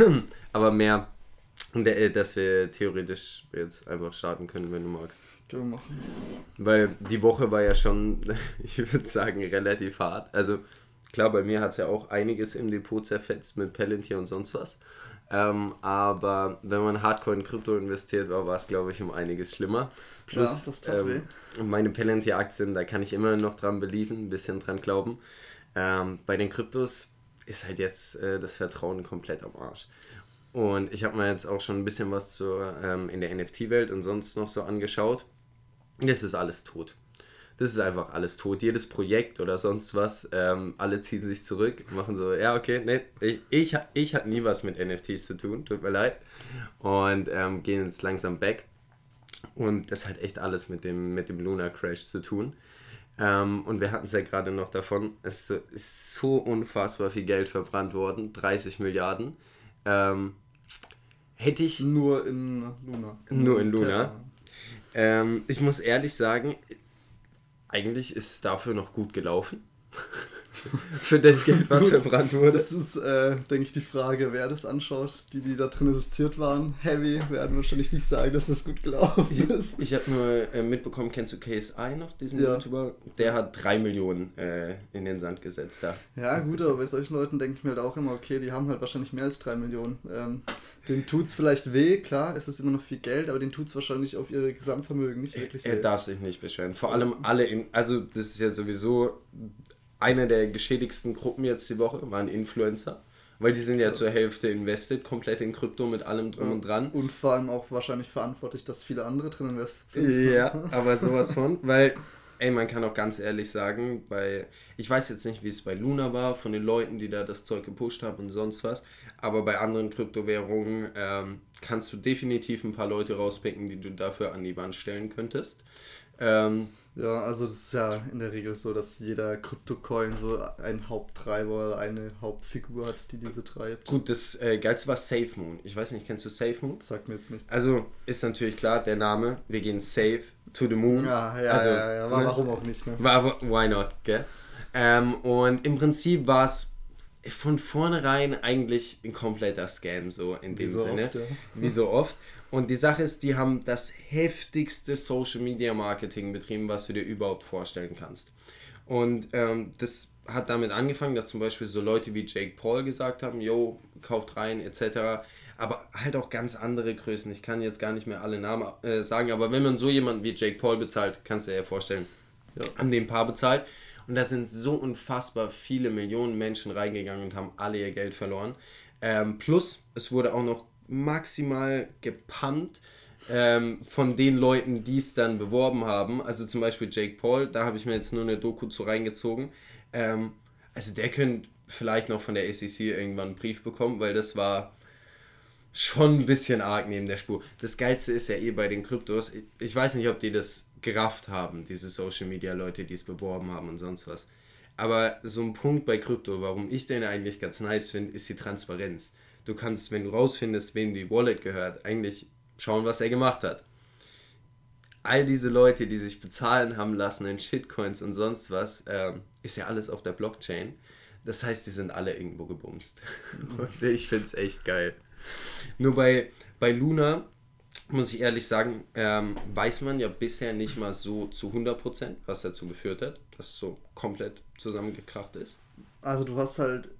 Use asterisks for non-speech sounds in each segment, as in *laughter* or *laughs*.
*clears throat* Aber mehr, äh, dass wir theoretisch jetzt einfach starten können, wenn du magst. Können wir machen. Weil die Woche war ja schon, *laughs* ich würde sagen, relativ hart. Also klar, bei mir hat es ja auch einiges im Depot zerfetzt mit Palantir und sonst was. Ähm, aber wenn man hardcore in Krypto investiert war, war es, glaube ich, um einiges schlimmer. Plus, ja, ähm, meine Palantir-Aktien, da kann ich immer noch dran believen, ein bisschen dran glauben. Ähm, bei den Kryptos ist halt jetzt äh, das Vertrauen komplett am Arsch. Und ich habe mir jetzt auch schon ein bisschen was zur, ähm, in der NFT-Welt und sonst noch so angeschaut. Das ist alles tot. Das ist einfach alles tot. Jedes Projekt oder sonst was, ähm, alle ziehen sich zurück, machen so, ja, okay, nee, ich, ich, ich hatte nie was mit NFTs zu tun, tut mir leid. Und ähm, gehen jetzt langsam back. Und das hat echt alles mit dem, mit dem Lunar Crash zu tun. Ähm, und wir hatten es ja gerade noch davon, es ist so unfassbar viel Geld verbrannt worden, 30 Milliarden. Ähm, hätte ich. Nur in Luna. Nur in Luna. Ähm, ich muss ehrlich sagen, eigentlich ist es dafür noch gut gelaufen. *laughs* *laughs* für das Geld, was verbrannt wurde. Das ist, äh, denke ich, die Frage, wer das anschaut. Die, die da drin investiert waren, heavy, werden wahrscheinlich nicht sagen, dass das gut gelaufen ist. Ich, ich habe nur äh, mitbekommen, kennst du KSI noch, diesen ja. YouTuber? Der hat drei Millionen äh, in den Sand gesetzt da. Ja, gut, aber bei solchen Leuten denke ich mir halt auch immer, okay, die haben halt wahrscheinlich mehr als drei Millionen. Ähm, den tut es vielleicht weh, klar, es ist immer noch viel Geld, aber den tut es wahrscheinlich auf ihre Gesamtvermögen nicht wirklich Er, er darf sich nicht beschweren. Vor allem alle in, also das ist ja sowieso eine der geschädigsten Gruppen jetzt die Woche waren Influencer. Weil die sind ja, ja. zur Hälfte invested, komplett in Krypto mit allem drum ja. und dran. Und vor allem auch wahrscheinlich verantwortlich, dass viele andere drin investiert sind. Ja, *laughs* aber sowas von. Weil, ey, man kann auch ganz ehrlich sagen, bei, ich weiß jetzt nicht, wie es bei Luna war, von den Leuten, die da das Zeug gepusht haben und sonst was, aber bei anderen Kryptowährungen ähm, kannst du definitiv ein paar Leute rauspicken, die du dafür an die Wand stellen könntest. Ähm, ja, also das ist ja in der Regel so, dass jeder Krypto-Coin so einen Haupttreiber oder eine Hauptfigur hat, die diese treibt. Gut, das äh, geilste war Safe Moon. Ich weiß nicht, kennst du Safe Moon? Das sagt mir jetzt nichts. Also ist natürlich klar, der Name, wir gehen safe to the moon. Ja, ja, also, ja, ja. War, ne? warum auch nicht, ne? War, why not, gell? Ähm, und im Prinzip war es von vornherein eigentlich ein kompletter Scam, so in dem so Sinne. Oft, ja. Wie so oft. Und die Sache ist, die haben das heftigste Social Media Marketing betrieben, was du dir überhaupt vorstellen kannst. Und ähm, das hat damit angefangen, dass zum Beispiel so Leute wie Jake Paul gesagt haben, yo, kauft rein, etc. Aber halt auch ganz andere Größen. Ich kann jetzt gar nicht mehr alle Namen äh, sagen, aber wenn man so jemanden wie Jake Paul bezahlt, kannst du dir ja vorstellen, ja. an dem Paar bezahlt. Und da sind so unfassbar viele Millionen Menschen reingegangen und haben alle ihr Geld verloren. Ähm, plus, es wurde auch noch maximal gepumpt ähm, von den Leuten, die es dann beworben haben. Also zum Beispiel Jake Paul, da habe ich mir jetzt nur eine Doku zu reingezogen. Ähm, also der könnte vielleicht noch von der ACC irgendwann einen Brief bekommen, weil das war schon ein bisschen arg neben der Spur. Das Geilste ist ja eh bei den Kryptos, ich weiß nicht, ob die das gerafft haben, diese Social Media Leute, die es beworben haben und sonst was. Aber so ein Punkt bei Krypto, warum ich den eigentlich ganz nice finde, ist die Transparenz. Du kannst, wenn du rausfindest, wem die Wallet gehört, eigentlich schauen, was er gemacht hat. All diese Leute, die sich bezahlen haben lassen in Shitcoins und sonst was, äh, ist ja alles auf der Blockchain. Das heißt, die sind alle irgendwo gebumst. *laughs* und ich finde es echt geil. Nur bei, bei Luna, muss ich ehrlich sagen, ähm, weiß man ja bisher nicht mal so zu 100%, was dazu geführt hat, dass es so komplett zusammengekracht ist. Also du hast halt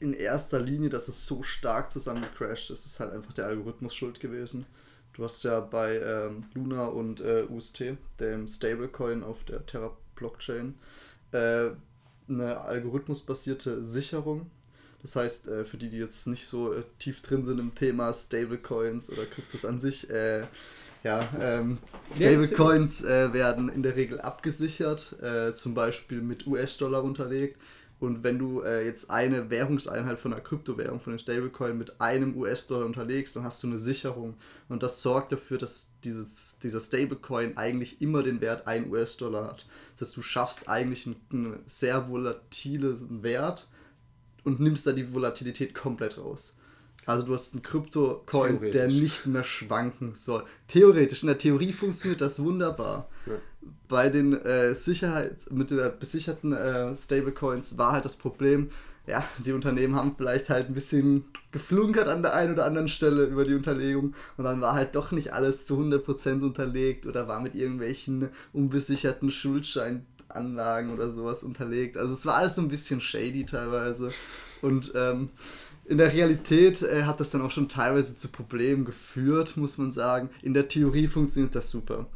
in erster Linie, dass es so stark zusammengecrashed ist, ist halt einfach der Algorithmus schuld gewesen. Du hast ja bei ähm, Luna und äh, UST, dem Stablecoin auf der Terra Blockchain, äh, eine algorithmusbasierte Sicherung. Das heißt, äh, für die, die jetzt nicht so äh, tief drin sind im Thema Stablecoins oder Kryptos an sich, äh, ja, ähm, Stablecoins äh, werden in der Regel abgesichert, zum Beispiel mit US-Dollar unterlegt und wenn du äh, jetzt eine Währungseinheit von einer Kryptowährung, von einem Stablecoin mit einem US-Dollar unterlegst, dann hast du eine Sicherung. Und das sorgt dafür, dass dieses, dieser Stablecoin eigentlich immer den Wert 1 US-Dollar hat. Das heißt, du schaffst eigentlich einen, einen sehr volatilen Wert und nimmst da die Volatilität komplett raus. Also du hast einen Krypto-Coin, der nicht mehr schwanken soll. Theoretisch, in der Theorie funktioniert das wunderbar. Ja. Bei den äh, Sicherheits-, mit der besicherten äh, Stablecoins war halt das Problem, ja, die Unternehmen haben vielleicht halt ein bisschen geflunkert an der einen oder anderen Stelle über die Unterlegung und dann war halt doch nicht alles zu 100% unterlegt oder war mit irgendwelchen unbesicherten Schuldscheinanlagen oder sowas unterlegt. Also es war alles so ein bisschen shady teilweise und ähm, in der Realität äh, hat das dann auch schon teilweise zu Problemen geführt, muss man sagen. In der Theorie funktioniert das super.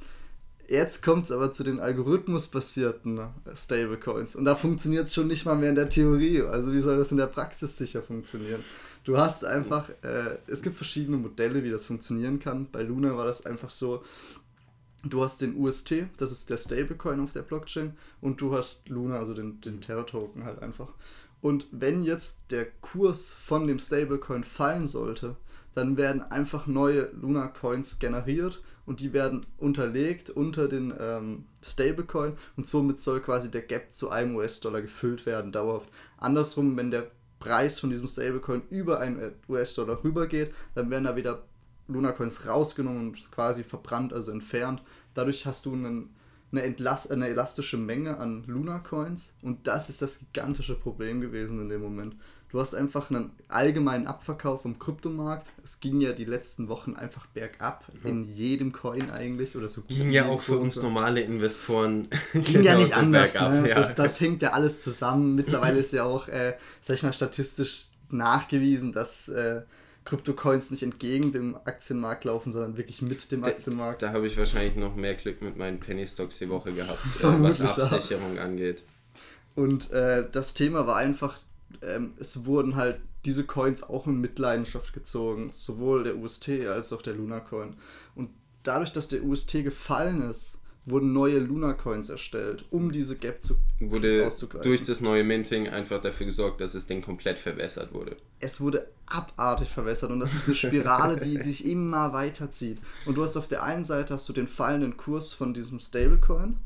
Jetzt kommt es aber zu den algorithmusbasierten Stablecoins. Und da funktioniert es schon nicht mal mehr in der Theorie. Also wie soll das in der Praxis sicher funktionieren? Du hast einfach, äh, es gibt verschiedene Modelle, wie das funktionieren kann. Bei Luna war das einfach so, du hast den UST, das ist der Stablecoin auf der Blockchain, und du hast Luna, also den, den Terra-Token halt einfach. Und wenn jetzt der Kurs von dem Stablecoin fallen sollte, dann werden einfach neue Luna Coins generiert und die werden unterlegt unter den ähm, Stablecoin und somit soll quasi der Gap zu einem US-Dollar gefüllt werden, dauerhaft. Andersrum, wenn der Preis von diesem Stablecoin über einen US-Dollar rübergeht, dann werden da wieder Luna Coins rausgenommen und quasi verbrannt, also entfernt. Dadurch hast du einen, eine, Entlas eine elastische Menge an Luna Coins und das ist das gigantische Problem gewesen in dem Moment. Du hast einfach einen allgemeinen Abverkauf vom Kryptomarkt. Es ging ja die letzten Wochen einfach bergab ja. in jedem Coin eigentlich oder so. Ging ja auch für uns normale Investoren. *laughs* *laughs* Ging ja nicht anders. Bergab, ne? ja. das, das hängt ja alles zusammen. Mittlerweile ist ja auch, äh, sag ich mal, statistisch nachgewiesen, dass äh, Kryptocoins nicht entgegen dem Aktienmarkt laufen, sondern wirklich mit dem Aktienmarkt. Da, da habe ich wahrscheinlich noch mehr Glück mit meinen Penny Stocks die Woche gehabt, äh, *laughs* was Absicherung angeht. Und äh, das Thema war einfach ähm, es wurden halt diese Coins auch in Mitleidenschaft gezogen, sowohl der UST als auch der Luna Coin. Und dadurch, dass der UST gefallen ist, wurden neue Luna Coins erstellt, um diese Gap zu wurde auszugleichen. durch das neue Minting einfach dafür gesorgt, dass es Ding komplett verwässert wurde. Es wurde abartig verwässert und das ist eine Spirale, die *laughs* sich immer weiterzieht. Und du hast auf der einen Seite hast du den fallenden Kurs von diesem Stablecoin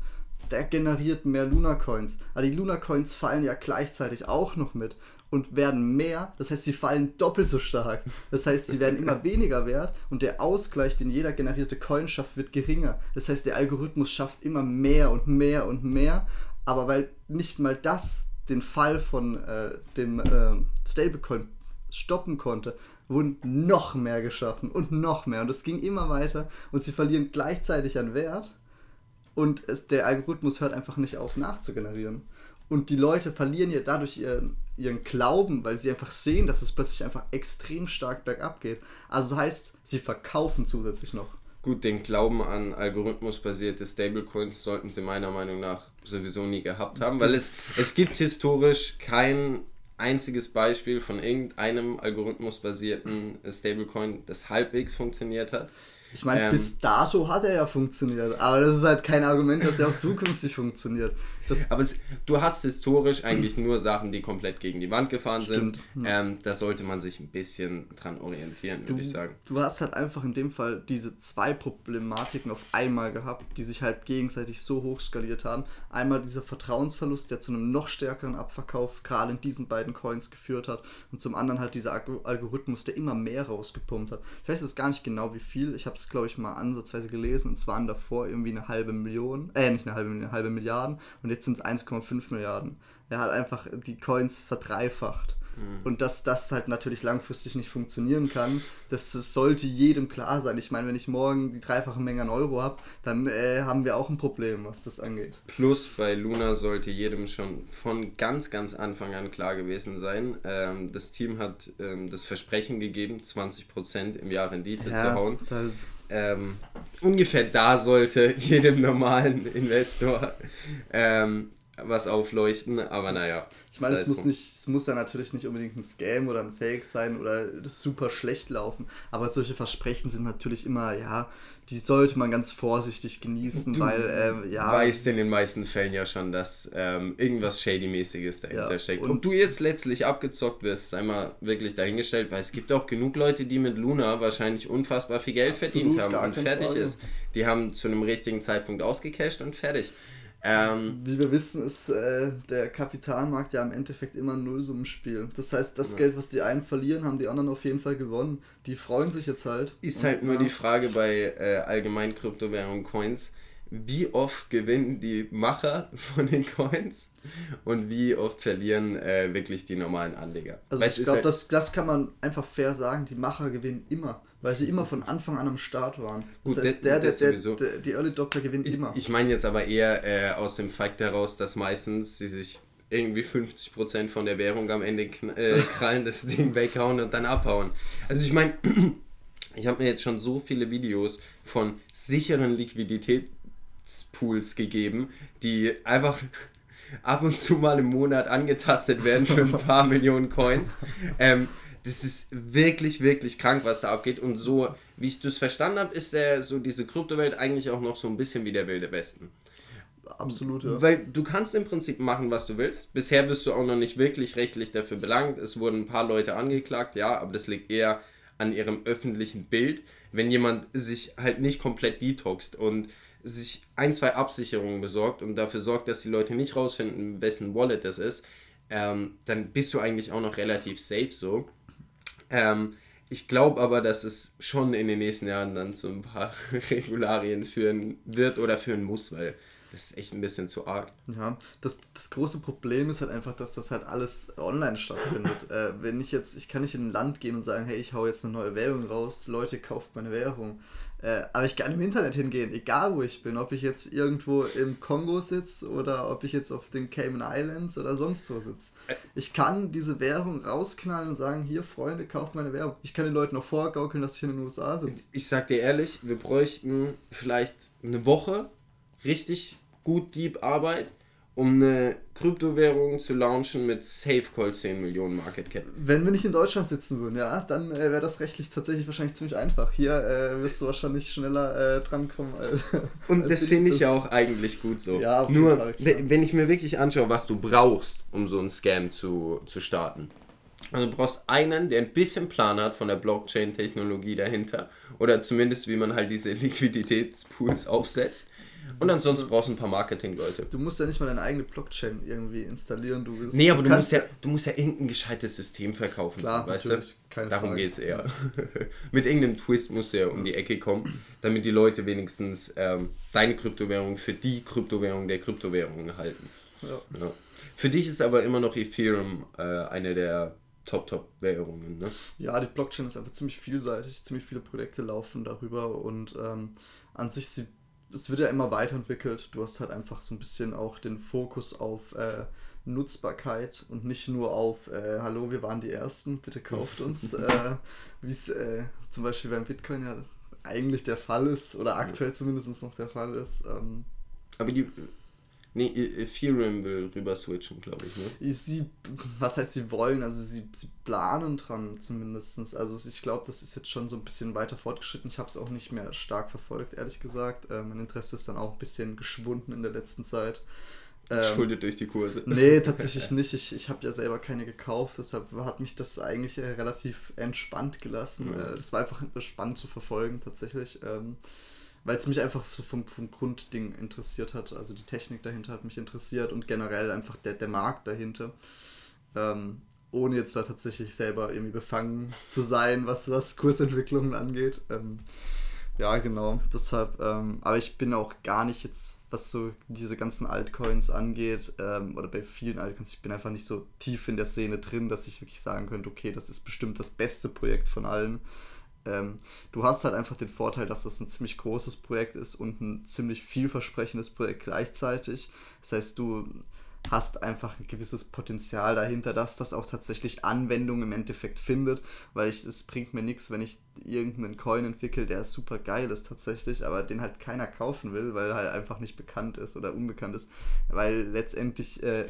der generiert mehr Luna Coins. Aber die Luna Coins fallen ja gleichzeitig auch noch mit und werden mehr. Das heißt, sie fallen doppelt so stark. Das heißt, sie werden immer *laughs* weniger wert und der Ausgleich, den jeder generierte Coin schafft, wird geringer. Das heißt, der Algorithmus schafft immer mehr und mehr und mehr. Aber weil nicht mal das den Fall von äh, dem äh, Stablecoin stoppen konnte, wurden noch mehr geschaffen und noch mehr. Und es ging immer weiter und sie verlieren gleichzeitig an Wert und es, der Algorithmus hört einfach nicht auf nachzugenerieren. Und die Leute verlieren ja dadurch ihren, ihren Glauben, weil sie einfach sehen, dass es plötzlich einfach extrem stark bergab geht. Also das heißt, sie verkaufen zusätzlich noch. Gut, den Glauben an algorithmusbasierte Stablecoins sollten sie meiner Meinung nach sowieso nie gehabt haben, weil es, es gibt historisch kein einziges Beispiel von irgendeinem algorithmusbasierten Stablecoin, das halbwegs funktioniert hat. Ich meine, ähm, bis dato hat er ja funktioniert, aber das ist halt kein Argument, dass er auch zukünftig funktioniert. Das aber es, du hast historisch eigentlich nur Sachen, die komplett gegen die Wand gefahren stimmt, sind. Ja. Ähm, da sollte man sich ein bisschen dran orientieren, würde ich sagen. Du hast halt einfach in dem Fall diese zwei Problematiken auf einmal gehabt, die sich halt gegenseitig so hoch skaliert haben. Einmal dieser Vertrauensverlust, der zu einem noch stärkeren Abverkauf gerade in diesen beiden Coins geführt hat und zum anderen halt dieser Algorithmus, der immer mehr rausgepumpt hat. Ich weiß jetzt gar nicht genau wie viel, ich habe es glaube ich, mal ansatzweise gelesen. Es waren davor irgendwie eine halbe Million, äh, nicht eine halbe, eine halbe Milliarden. Und jetzt sind es 1,5 Milliarden. Er hat einfach die Coins verdreifacht. Mhm. Und dass das halt natürlich langfristig nicht funktionieren kann, das, das, sollte jedem klar sein. Ich meine, wenn ich morgen die dreifache Menge an Euro habe, dann äh, haben wir auch ein Problem, was das angeht. Plus bei Luna sollte jedem schon von ganz, ganz Anfang an klar gewesen sein. Ähm, das Team hat ähm, das Versprechen gegeben, 20% im Jahr Rendite ja, zu hauen. Ähm, ungefähr da sollte *laughs* jedem normalen Investor. Ähm, was aufleuchten, aber naja. Ich meine, es muss nicht, es muss ja natürlich nicht unbedingt ein Scam oder ein Fake sein oder das super schlecht laufen, aber solche Versprechen sind natürlich immer, ja, die sollte man ganz vorsichtig genießen, du weil, ähm, ja. weißt in den meisten Fällen ja schon, dass ähm, irgendwas Shady-mäßiges dahinter ja, steckt. Und Ob du jetzt letztlich abgezockt wirst, sei mal wirklich dahingestellt, weil es gibt auch genug Leute, die mit Luna wahrscheinlich unfassbar viel Geld verdient haben und fertig Frage. ist. Die haben zu einem richtigen Zeitpunkt ausgecasht und fertig. Ähm, Wie wir wissen, ist äh, der Kapitalmarkt ja im Endeffekt immer ein Nullsummenspiel. Das heißt, das ja. Geld, was die einen verlieren, haben die anderen auf jeden Fall gewonnen. Die freuen sich jetzt halt. Ist halt nur ja. die Frage bei äh, allgemein Kryptowährungen Coins, wie oft gewinnen die Macher von den Coins und wie oft verlieren äh, wirklich die normalen Anleger. Also weißt, ich glaube, halt das, das kann man einfach fair sagen, die Macher gewinnen immer weil sie immer von Anfang an am Start waren. Das Gut, heißt, der, der, der, der, die Early Doctor gewinnt ich, immer. Ich meine jetzt aber eher äh, aus dem Fakt heraus, dass meistens sie sich irgendwie 50% von der Währung am Ende äh, *laughs* krallen, das Ding weghauen und dann abhauen. Also ich meine, *clears throat* ich habe mir jetzt schon so viele Videos von sicheren Liquiditätspools gegeben, die einfach ab und zu mal im Monat angetastet werden für ein *laughs* paar Millionen Coins. Ähm, das ist wirklich, wirklich krank, was da abgeht. Und so, wie ich das verstanden habe, ist der, so diese Kryptowelt eigentlich auch noch so ein bisschen wie der Wilde Westen. Absolut, ja. Weil du kannst im Prinzip machen, was du willst. Bisher bist du auch noch nicht wirklich rechtlich dafür belangt. Es wurden ein paar Leute angeklagt, ja, aber das liegt eher an ihrem öffentlichen Bild. Wenn jemand sich halt nicht komplett detoxt und sich ein, zwei Absicherungen besorgt und dafür sorgt, dass die Leute nicht rausfinden, wessen Wallet das ist, ähm, dann bist du eigentlich auch noch relativ safe so. Ähm, ich glaube aber, dass es schon in den nächsten Jahren dann zu ein paar *laughs* Regularien führen wird oder führen muss, weil das ist echt ein bisschen zu arg. Ja, das, das große Problem ist halt einfach, dass das halt alles online stattfindet. *laughs* äh, wenn ich jetzt, ich kann nicht in ein Land gehen und sagen, hey, ich hau jetzt eine neue Währung raus, Leute, kauft meine Währung. Äh, aber ich kann im Internet hingehen, egal wo ich bin, ob ich jetzt irgendwo im Kongo sitze oder ob ich jetzt auf den Cayman Islands oder sonst wo sitze. Ich kann diese Währung rausknallen und sagen, hier Freunde, kauft meine Währung. Ich kann den Leuten auch vorgaukeln, dass ich in den USA sitze. Ich, ich sag dir ehrlich, wir bräuchten vielleicht eine Woche richtig gut Deep Arbeit um eine Kryptowährung zu launchen mit SafeCall 10 Millionen Market Cap. Wenn wir nicht in Deutschland sitzen würden, ja, dann äh, wäre das rechtlich tatsächlich wahrscheinlich ziemlich einfach. Hier äh, wirst du wahrscheinlich schneller äh, drankommen. Als, Und *laughs* als das finde ich ja auch eigentlich gut so. Ja, auf Nur, Fall, wenn ich mir wirklich anschaue, was du brauchst, um so einen Scam zu, zu starten. Also du brauchst einen, der ein bisschen Plan hat von der Blockchain-Technologie dahinter. Oder zumindest, wie man halt diese *laughs* Liquiditätspools aufsetzt. Und ansonsten brauchst du ein paar Marketing-Leute. Du musst ja nicht mal deine eigene Blockchain irgendwie installieren. Du nee, aber du, musst ja, du musst ja irgendein gescheites System verkaufen, Klar, so, weißt du? Keine Darum geht es eher. *laughs* Mit irgendeinem Twist musst du ja um die Ecke kommen, damit die Leute wenigstens ähm, deine Kryptowährung für die Kryptowährung der Kryptowährungen halten. Ja. ja. Für dich ist aber immer noch Ethereum äh, eine der Top-Top-Währungen, ne? Ja, die Blockchain ist einfach ziemlich vielseitig, ziemlich viele Projekte laufen darüber und ähm, an sich sie es wird ja immer weiterentwickelt. Du hast halt einfach so ein bisschen auch den Fokus auf äh, Nutzbarkeit und nicht nur auf, äh, hallo, wir waren die Ersten, bitte kauft uns, *laughs* äh, wie es äh, zum Beispiel beim Bitcoin ja eigentlich der Fall ist oder aktuell zumindest noch der Fall ist. Ähm, Aber die Nee, Ethereum will rüber switchen, glaube ich, ne? Sie, was heißt sie wollen? Also sie, sie planen dran zumindest. Also ich glaube, das ist jetzt schon so ein bisschen weiter fortgeschritten. Ich habe es auch nicht mehr stark verfolgt, ehrlich gesagt. Äh, mein Interesse ist dann auch ein bisschen geschwunden in der letzten Zeit. Ähm, Schuldet durch die Kurse. Nee, *laughs* tatsächlich nicht. Ich, ich habe ja selber keine gekauft, deshalb hat mich das eigentlich relativ entspannt gelassen. Mhm. das war einfach spannend zu verfolgen, tatsächlich. Ähm, weil es mich einfach so vom, vom Grundding interessiert hat. Also die Technik dahinter hat mich interessiert und generell einfach der, der Markt dahinter. Ähm, ohne jetzt da tatsächlich selber irgendwie befangen zu sein, was, was Kursentwicklungen angeht. Ähm, ja, genau. Deshalb, ähm, aber ich bin auch gar nicht jetzt, was so diese ganzen Altcoins angeht, ähm, oder bei vielen Altcoins, ich bin einfach nicht so tief in der Szene drin, dass ich wirklich sagen könnte, okay, das ist bestimmt das beste Projekt von allen. Ähm, du hast halt einfach den Vorteil, dass das ein ziemlich großes Projekt ist und ein ziemlich vielversprechendes Projekt gleichzeitig. Das heißt, du hast einfach ein gewisses Potenzial dahinter, dass das auch tatsächlich Anwendung im Endeffekt findet, weil ich, es bringt mir nichts, wenn ich irgendeinen Coin entwickle, der super geil ist tatsächlich, aber den halt keiner kaufen will, weil er halt einfach nicht bekannt ist oder unbekannt ist, weil letztendlich äh,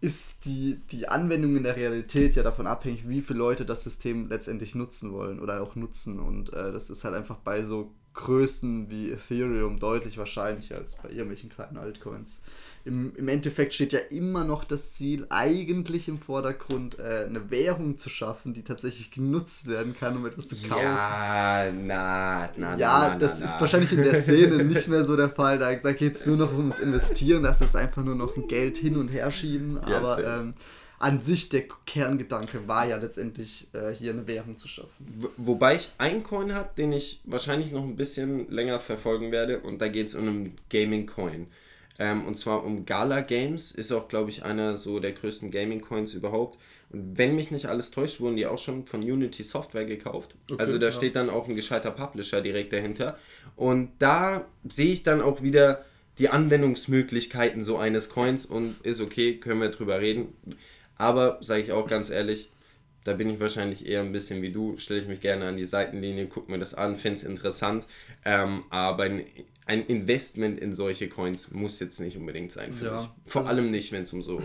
ist die, die Anwendung in der Realität ja davon abhängig, wie viele Leute das System letztendlich nutzen wollen oder auch nutzen. Und äh, das ist halt einfach bei so Größen wie Ethereum deutlich wahrscheinlicher als bei irgendwelchen kleinen Altcoins. Im, im Endeffekt steht ja immer noch das Ziel, eigentlich im Vordergrund äh, eine Währung zu schaffen, die tatsächlich genutzt werden kann, um etwas zu kaufen. Ja, na, na, Ja, na, das na, ist wahrscheinlich in der Szene nicht mehr so der Fall. Da, da geht es nur noch ums Investieren, das ist einfach nur noch ein Geld hin und her schieben. Yes, aber ähm, an sich der Kerngedanke war ja letztendlich, äh, hier eine Währung zu schaffen. Wobei ich einen Coin habe, den ich wahrscheinlich noch ein bisschen länger verfolgen werde und da geht es um einen Gaming-Coin. Ähm, und zwar um Gala Games, ist auch, glaube ich, einer so der größten Gaming-Coins überhaupt. Und wenn mich nicht alles täuscht, wurden die auch schon von Unity Software gekauft. Okay, also da ja. steht dann auch ein gescheiter Publisher direkt dahinter. Und da sehe ich dann auch wieder die Anwendungsmöglichkeiten so eines Coins und ist okay, können wir drüber reden. Aber sage ich auch ganz ehrlich, da bin ich wahrscheinlich eher ein bisschen wie du, stelle ich mich gerne an die Seitenlinie, gucke mir das an, finde es interessant. Ähm, aber ein, Investment in solche Coins muss jetzt nicht unbedingt sein für ja, mich. Vor also allem nicht, wenn es um so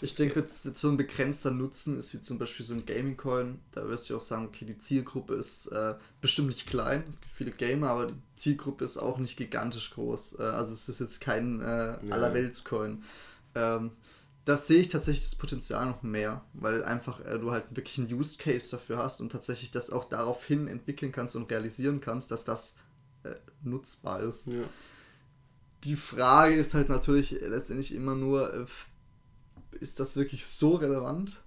Ich denke, jetzt, jetzt so ein begrenzter Nutzen ist wie zum Beispiel so ein Gaming-Coin. Da wirst du auch sagen, okay, die Zielgruppe ist äh, bestimmt nicht klein. Es gibt viele Gamer, aber die Zielgruppe ist auch nicht gigantisch groß. Äh, also es ist jetzt kein äh, Allerwelts-Coin. Ähm, das sehe ich tatsächlich das Potenzial noch mehr, weil einfach äh, du halt wirklich einen Use Case dafür hast und tatsächlich das auch daraufhin entwickeln kannst und realisieren kannst, dass das äh, nutzbar ist. Ja. Die Frage ist halt natürlich letztendlich immer nur, äh, ist das wirklich so relevant?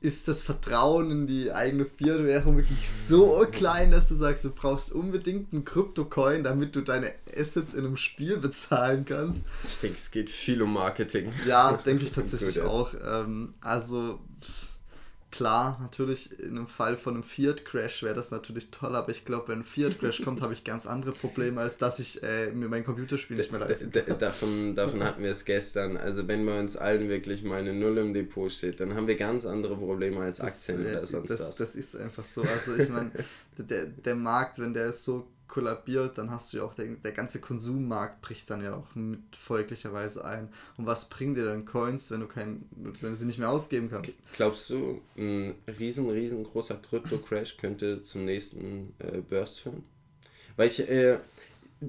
ist das Vertrauen in die eigene Fiat-Währung wirklich so klein, dass du sagst, du brauchst unbedingt einen Krypto-Coin, damit du deine Assets in einem Spiel bezahlen kannst. Ich denke, es geht viel um Marketing. Ja, denke ich tatsächlich auch. Ähm, also Klar, natürlich in einem Fall von einem Fiat-Crash wäre das natürlich toll, aber ich glaube, wenn ein Fiat-Crash kommt, habe ich ganz andere Probleme, als dass ich äh, mir mein Computerspiel nicht mehr leisten kann. davon, davon hatten wir es gestern. Also wenn bei uns allen wirklich mal eine Null im Depot steht, dann haben wir ganz andere Probleme als Aktien das, oder sonst das, was. Das ist einfach so. Also ich meine, der, der Markt, wenn der ist so kollabiert, dann hast du ja auch, der, der ganze Konsummarkt bricht dann ja auch mit folglicherweise ein. Und was bringt dir dann Coins, wenn du, kein, wenn du sie nicht mehr ausgeben kannst? Glaubst du, ein riesen, riesengroßer Krypto-Crash könnte zum nächsten äh, Burst führen? Weil ich, äh,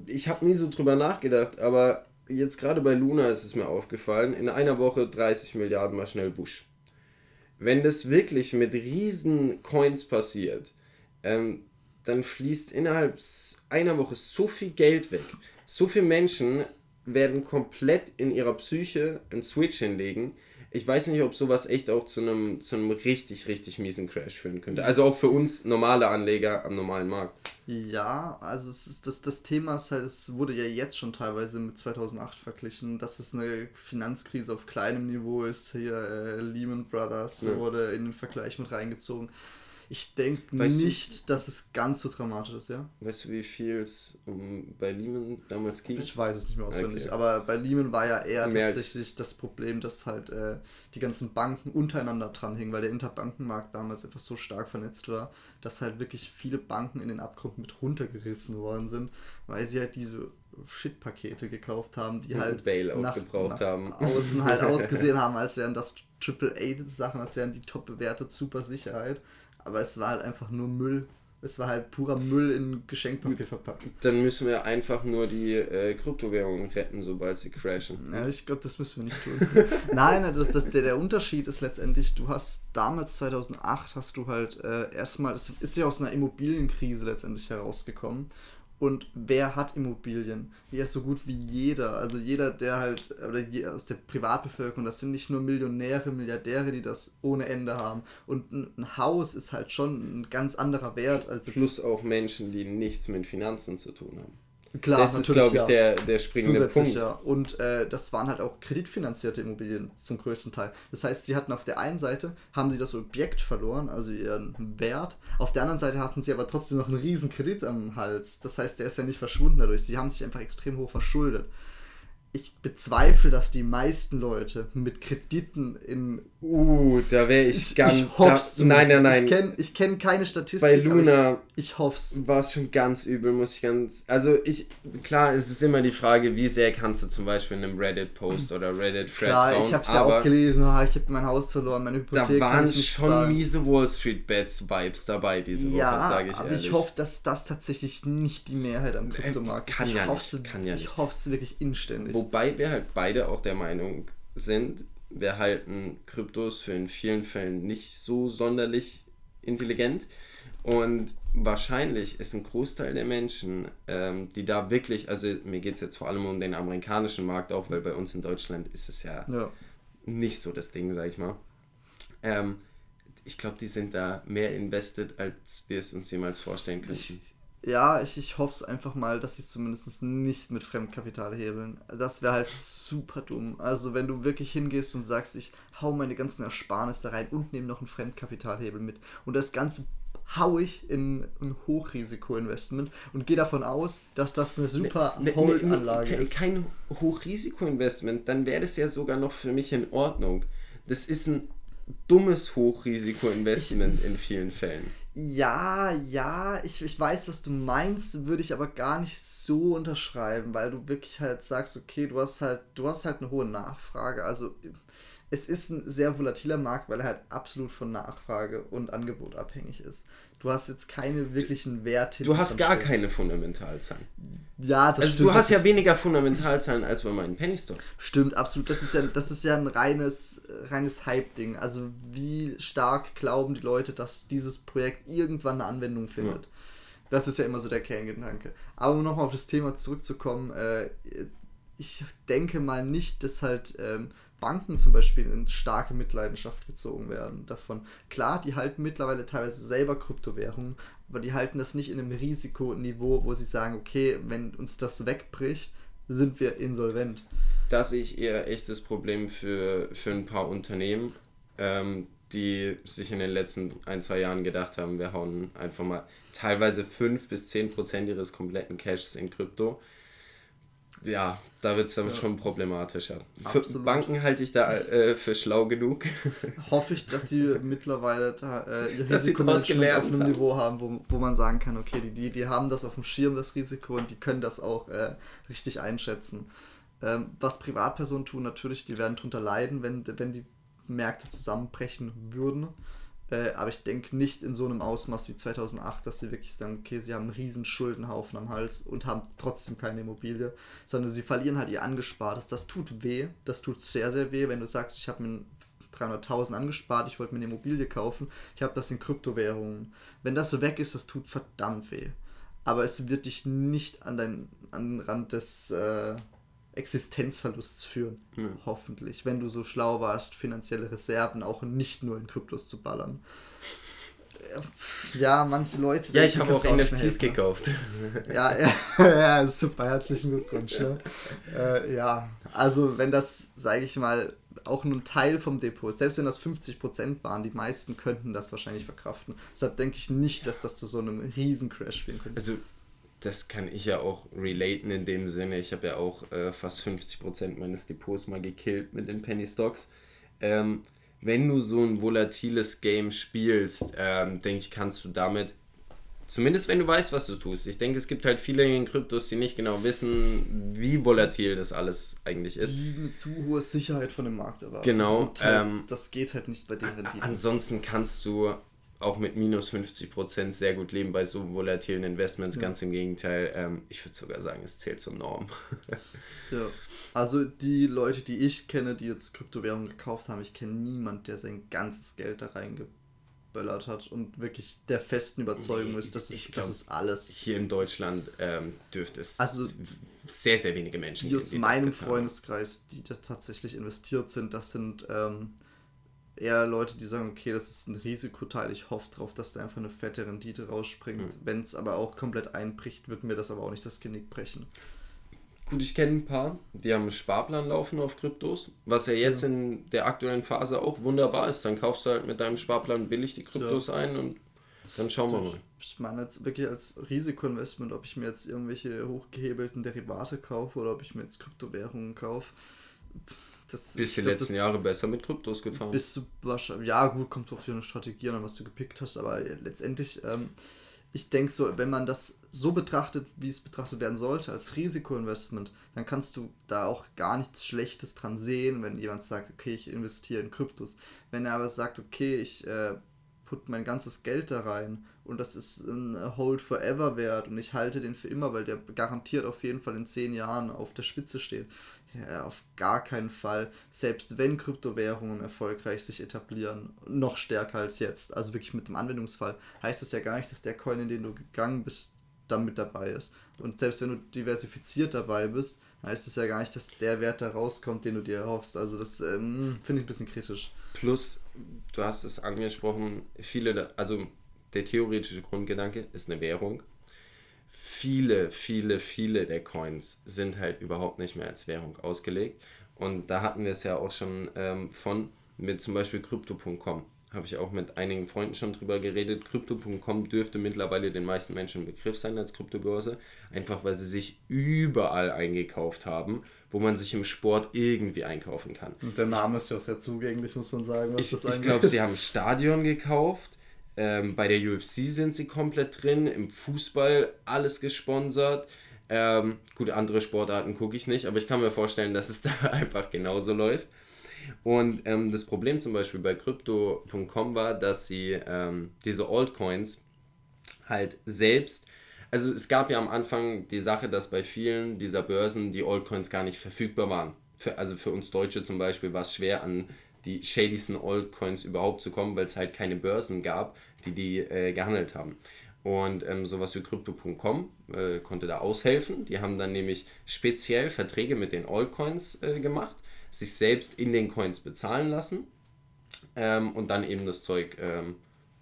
ich habe nie so drüber nachgedacht, aber jetzt gerade bei Luna ist es mir aufgefallen, in einer Woche 30 Milliarden mal schnell Busch. Wenn das wirklich mit riesen Coins passiert, ähm, dann fließt innerhalb einer Woche so viel Geld weg. So viele Menschen werden komplett in ihrer Psyche einen Switch hinlegen. Ich weiß nicht, ob sowas echt auch zu einem, zu einem richtig, richtig miesen Crash führen könnte. Also auch für uns normale Anleger am normalen Markt. Ja, also es ist das, das Thema ist halt, es wurde ja jetzt schon teilweise mit 2008 verglichen, dass es eine Finanzkrise auf kleinem Niveau ist. Hier äh, Lehman Brothers ja. wurde in den Vergleich mit reingezogen. Ich denke nicht, du, dass es ganz so dramatisch ist, ja. Weißt du, wie viel es um, bei Lehman damals ging? Ich weiß es nicht mehr auswendig, okay. aber bei Lehman war ja eher Mehr tatsächlich das Problem, dass halt äh, die ganzen Banken untereinander dran hingen, weil der Interbankenmarkt damals etwas so stark vernetzt war, dass halt wirklich viele Banken in den Abgrund mit runtergerissen worden sind, weil sie halt diese Shit-Pakete gekauft haben, die halt Bailout nach, gebraucht nach haben. außen halt *laughs* ausgesehen haben, als wären das Triple-A-Sachen, als wären die top bewertet, super Sicherheit aber es war halt einfach nur Müll. Es war halt purer Müll in Geschenkpapier verpackt. Dann müssen wir einfach nur die äh, Kryptowährungen retten, sobald sie crashen. Ja, ich glaube, das müssen wir nicht tun. *laughs* Nein, das, das, der, der Unterschied ist letztendlich, du hast damals 2008 hast du halt äh, erstmal, es ist ja aus einer Immobilienkrise letztendlich herausgekommen und wer hat Immobilien? Ja, so gut wie jeder. Also jeder, der halt, oder aus der Privatbevölkerung, das sind nicht nur Millionäre, Milliardäre, die das ohne Ende haben. Und ein, ein Haus ist halt schon ein ganz anderer Wert als. Plus auch Menschen, die nichts mit Finanzen zu tun haben. Klar, das ist, glaube ich, ja. der, der springende Punkt. Ja. Und äh, das waren halt auch kreditfinanzierte Immobilien zum größten Teil. Das heißt, sie hatten auf der einen Seite, haben sie das Objekt verloren, also ihren Wert. Auf der anderen Seite hatten sie aber trotzdem noch einen riesen Kredit am Hals. Das heißt, der ist ja nicht verschwunden dadurch. Sie haben sich einfach extrem hoch verschuldet ich bezweifle, dass die meisten Leute mit Krediten in. Uh, da wäre ich, ich ganz. Ich hoffe da, Nein, nein, nein. Ich kenne ich kenn keine Statistik. Bei Luna. Ich, ich hoffe War es schon ganz übel, muss ich ganz. Also, ich. Klar, es ist immer die Frage, wie sehr kannst du zum Beispiel in einem Reddit-Post oder Reddit-Thread Klar, ich habe es ja auch gelesen. Oh, ich habe mein Haus verloren, meine Hypothek. Da waren schon zahlen. miese Wall Street Bets-Vibes dabei diese ja, Woche, sage ich aber ehrlich. ich hoffe, dass das tatsächlich nicht die Mehrheit am äh, Kryptomarkt ist. Kann ich ja nicht. Kann ja ich hoffe es wirklich inständig. Wobei wir halt beide auch der Meinung sind, wir halten Kryptos für in vielen Fällen nicht so sonderlich intelligent. Und wahrscheinlich ist ein Großteil der Menschen, ähm, die da wirklich, also mir geht es jetzt vor allem um den amerikanischen Markt auch, weil bei uns in Deutschland ist es ja, ja. nicht so das Ding, sag ich mal. Ähm, ich glaube, die sind da mehr invested, als wir es uns jemals vorstellen könnten. Ich, ja, ich, ich hoffe es einfach mal, dass sie es zumindest nicht mit Fremdkapital hebeln. Das wäre halt super dumm. Also wenn du wirklich hingehst und sagst, ich hau meine ganzen Ersparnisse rein und nehme noch einen Fremdkapitalhebel mit und das Ganze hau ich in ein Hochrisikoinvestment und gehe davon aus, dass das eine super ne, ne, Hold-Anlage ne, ne, ist. Kein Hochrisikoinvestment, dann wäre das ja sogar noch für mich in Ordnung. Das ist ein dummes Hochrisikoinvestment in vielen Fällen. Ja, ja, ich, ich weiß, was du meinst, würde ich aber gar nicht so unterschreiben, weil du wirklich halt sagst, okay, du hast halt, du hast halt eine hohe Nachfrage. Also es ist ein sehr volatiler Markt, weil er halt absolut von Nachfrage und Angebot abhängig ist. Du hast jetzt keine wirklichen Werte. Du hast gar keine Fundamentalzahlen. Ja, das also stimmt. Du hast ja weniger Fundamentalzahlen als bei meinen Penny Stocks. Stimmt, absolut. Das ist ja, das ist ja ein reines, reines Hype-Ding. Also wie stark glauben die Leute, dass dieses Projekt irgendwann eine Anwendung findet. Ja. Das ist ja immer so der Kerngedanke. Aber um nochmal auf das Thema zurückzukommen, äh, ich denke mal nicht, dass halt ähm, Banken zum Beispiel in starke Mitleidenschaft gezogen werden davon. Klar, die halten mittlerweile teilweise selber Kryptowährungen, aber die halten das nicht in einem Risikoniveau, wo sie sagen, okay, wenn uns das wegbricht, sind wir insolvent. Da sehe ich eher echtes Problem für, für ein paar Unternehmen, ähm, die sich in den letzten ein, zwei Jahren gedacht haben, wir hauen einfach mal teilweise 5 bis 10 Prozent ihres kompletten Cashs in Krypto ja, da wird es dann ja. schon problematischer. Absolut. Für Banken halte ich da äh, für schlau genug. *laughs* Hoffe ich, dass sie mittlerweile da, äh, ihr Risikomanagement auf einem Niveau haben, wo, wo man sagen kann, okay, die, die haben das auf dem Schirm, das Risiko, und die können das auch äh, richtig einschätzen. Ähm, was Privatpersonen tun, natürlich, die werden darunter leiden, wenn, wenn die Märkte zusammenbrechen würden. Äh, aber ich denke nicht in so einem Ausmaß wie 2008, dass sie wirklich sagen, okay, sie haben einen riesen Schuldenhaufen am Hals und haben trotzdem keine Immobilie, sondern sie verlieren halt ihr Angespartes. Das tut weh, das tut sehr, sehr weh, wenn du sagst, ich habe mir 300.000 angespart, ich wollte mir eine Immobilie kaufen, ich habe das in Kryptowährungen. Wenn das so weg ist, das tut verdammt weh. Aber es wird dich nicht an, dein, an den Rand des... Äh, Existenzverlusts führen. Ja. Hoffentlich, wenn du so schlau warst, finanzielle Reserven auch nicht nur in Kryptos zu ballern. Ja, manche Leute. Ja, ich habe auch NFTs gekauft. *laughs* Ja, ja, ja, super, herzlichen Glückwunsch. Ne? Äh, ja, also wenn das, sage ich mal, auch nur ein Teil vom Depot ist, selbst wenn das 50% waren, die meisten könnten das wahrscheinlich verkraften. Deshalb denke ich nicht, dass das zu so einem Riesencrash führen könnte. Also das kann ich ja auch relaten in dem Sinne. Ich habe ja auch äh, fast 50% meines Depots mal gekillt mit den Penny Stocks. Ähm, wenn du so ein volatiles Game spielst, ähm, denke ich, kannst du damit, zumindest wenn du weißt, was du tust. Ich denke, es gibt halt viele in Kryptos, die nicht genau wissen, wie volatil das alles eigentlich ist. Die eine zu hohe Sicherheit von dem Markt erwarten. Genau. Halt, ähm, das geht halt nicht bei den Renditen. Ansonsten kannst du auch mit minus 50 Prozent sehr gut leben bei so volatilen Investments. Ja. Ganz im Gegenteil, ähm, ich würde sogar sagen, es zählt zur Norm. *laughs* ja, also die Leute, die ich kenne, die jetzt Kryptowährungen gekauft haben, ich kenne niemanden, der sein ganzes Geld da reingeböllert hat und wirklich der festen Überzeugung ist, dass es, glaub, das ist alles. Hier in Deutschland ähm, dürfte es also, sehr, sehr wenige Menschen geben. Aus meinem Freundeskreis, die da tatsächlich investiert sind, das sind ähm, eher Leute, die sagen, okay, das ist ein Risikoteil, ich hoffe darauf, dass da einfach eine fette Rendite rausspringt. Mhm. Wenn es aber auch komplett einbricht, wird mir das aber auch nicht das Genick brechen. Gut, ich kenne ein paar, die haben einen Sparplan laufen auf Kryptos, was ja jetzt ja. in der aktuellen Phase auch wunderbar ist. Dann kaufst du halt mit deinem Sparplan billig die Kryptos ja. ein und dann schauen wir mal. Ich meine jetzt wirklich als Risikoinvestment, ob ich mir jetzt irgendwelche hochgehebelten Derivate kaufe oder ob ich mir jetzt Kryptowährungen kaufe das, bist die letzten Jahre besser mit Kryptos gefahren. Bist du wahrscheinlich, ja gut, kommt auf eine Strategie an, was du gepickt hast, aber letztendlich, ähm, ich denke so, wenn man das so betrachtet, wie es betrachtet werden sollte, als Risikoinvestment, dann kannst du da auch gar nichts Schlechtes dran sehen, wenn jemand sagt, okay, ich investiere in Kryptos. Wenn er aber sagt, okay, ich äh, put mein ganzes Geld da rein und das ist ein Hold Forever wert und ich halte den für immer, weil der garantiert auf jeden Fall in zehn Jahren auf der Spitze steht ja, auf gar keinen Fall, selbst wenn Kryptowährungen erfolgreich sich etablieren, noch stärker als jetzt, also wirklich mit dem Anwendungsfall, heißt es ja gar nicht, dass der Coin, in den du gegangen bist, dann mit dabei ist. Und selbst wenn du diversifiziert dabei bist, heißt es ja gar nicht, dass der Wert da rauskommt, den du dir erhoffst. Also das ähm, finde ich ein bisschen kritisch. Plus, du hast es angesprochen, viele, also der theoretische Grundgedanke ist eine Währung viele, viele, viele der Coins sind halt überhaupt nicht mehr als Währung ausgelegt. Und da hatten wir es ja auch schon ähm, von, mit zum Beispiel Crypto.com. Habe ich auch mit einigen Freunden schon drüber geredet. Crypto.com dürfte mittlerweile den meisten Menschen ein Begriff sein als Kryptobörse. Einfach weil sie sich überall eingekauft haben, wo man sich im Sport irgendwie einkaufen kann. Und der Name ist ja auch sehr zugänglich, muss man sagen. ich ich glaube, sie *laughs* haben ein Stadion gekauft ähm, bei der UFC sind sie komplett drin, im Fußball alles gesponsert. Ähm, gut, andere Sportarten gucke ich nicht, aber ich kann mir vorstellen, dass es *laughs* da einfach genauso läuft. Und ähm, das Problem zum Beispiel bei Crypto.com war, dass sie ähm, diese Altcoins halt selbst, also es gab ja am Anfang die Sache, dass bei vielen dieser Börsen die Altcoins gar nicht verfügbar waren. Für, also für uns Deutsche zum Beispiel war es schwer, an die shadysten Altcoins überhaupt zu kommen, weil es halt keine Börsen gab, die die äh, gehandelt haben. Und ähm, sowas wie Crypto.com äh, konnte da aushelfen. Die haben dann nämlich speziell Verträge mit den Altcoins äh, gemacht, sich selbst in den Coins bezahlen lassen ähm, und dann eben das Zeug, ähm,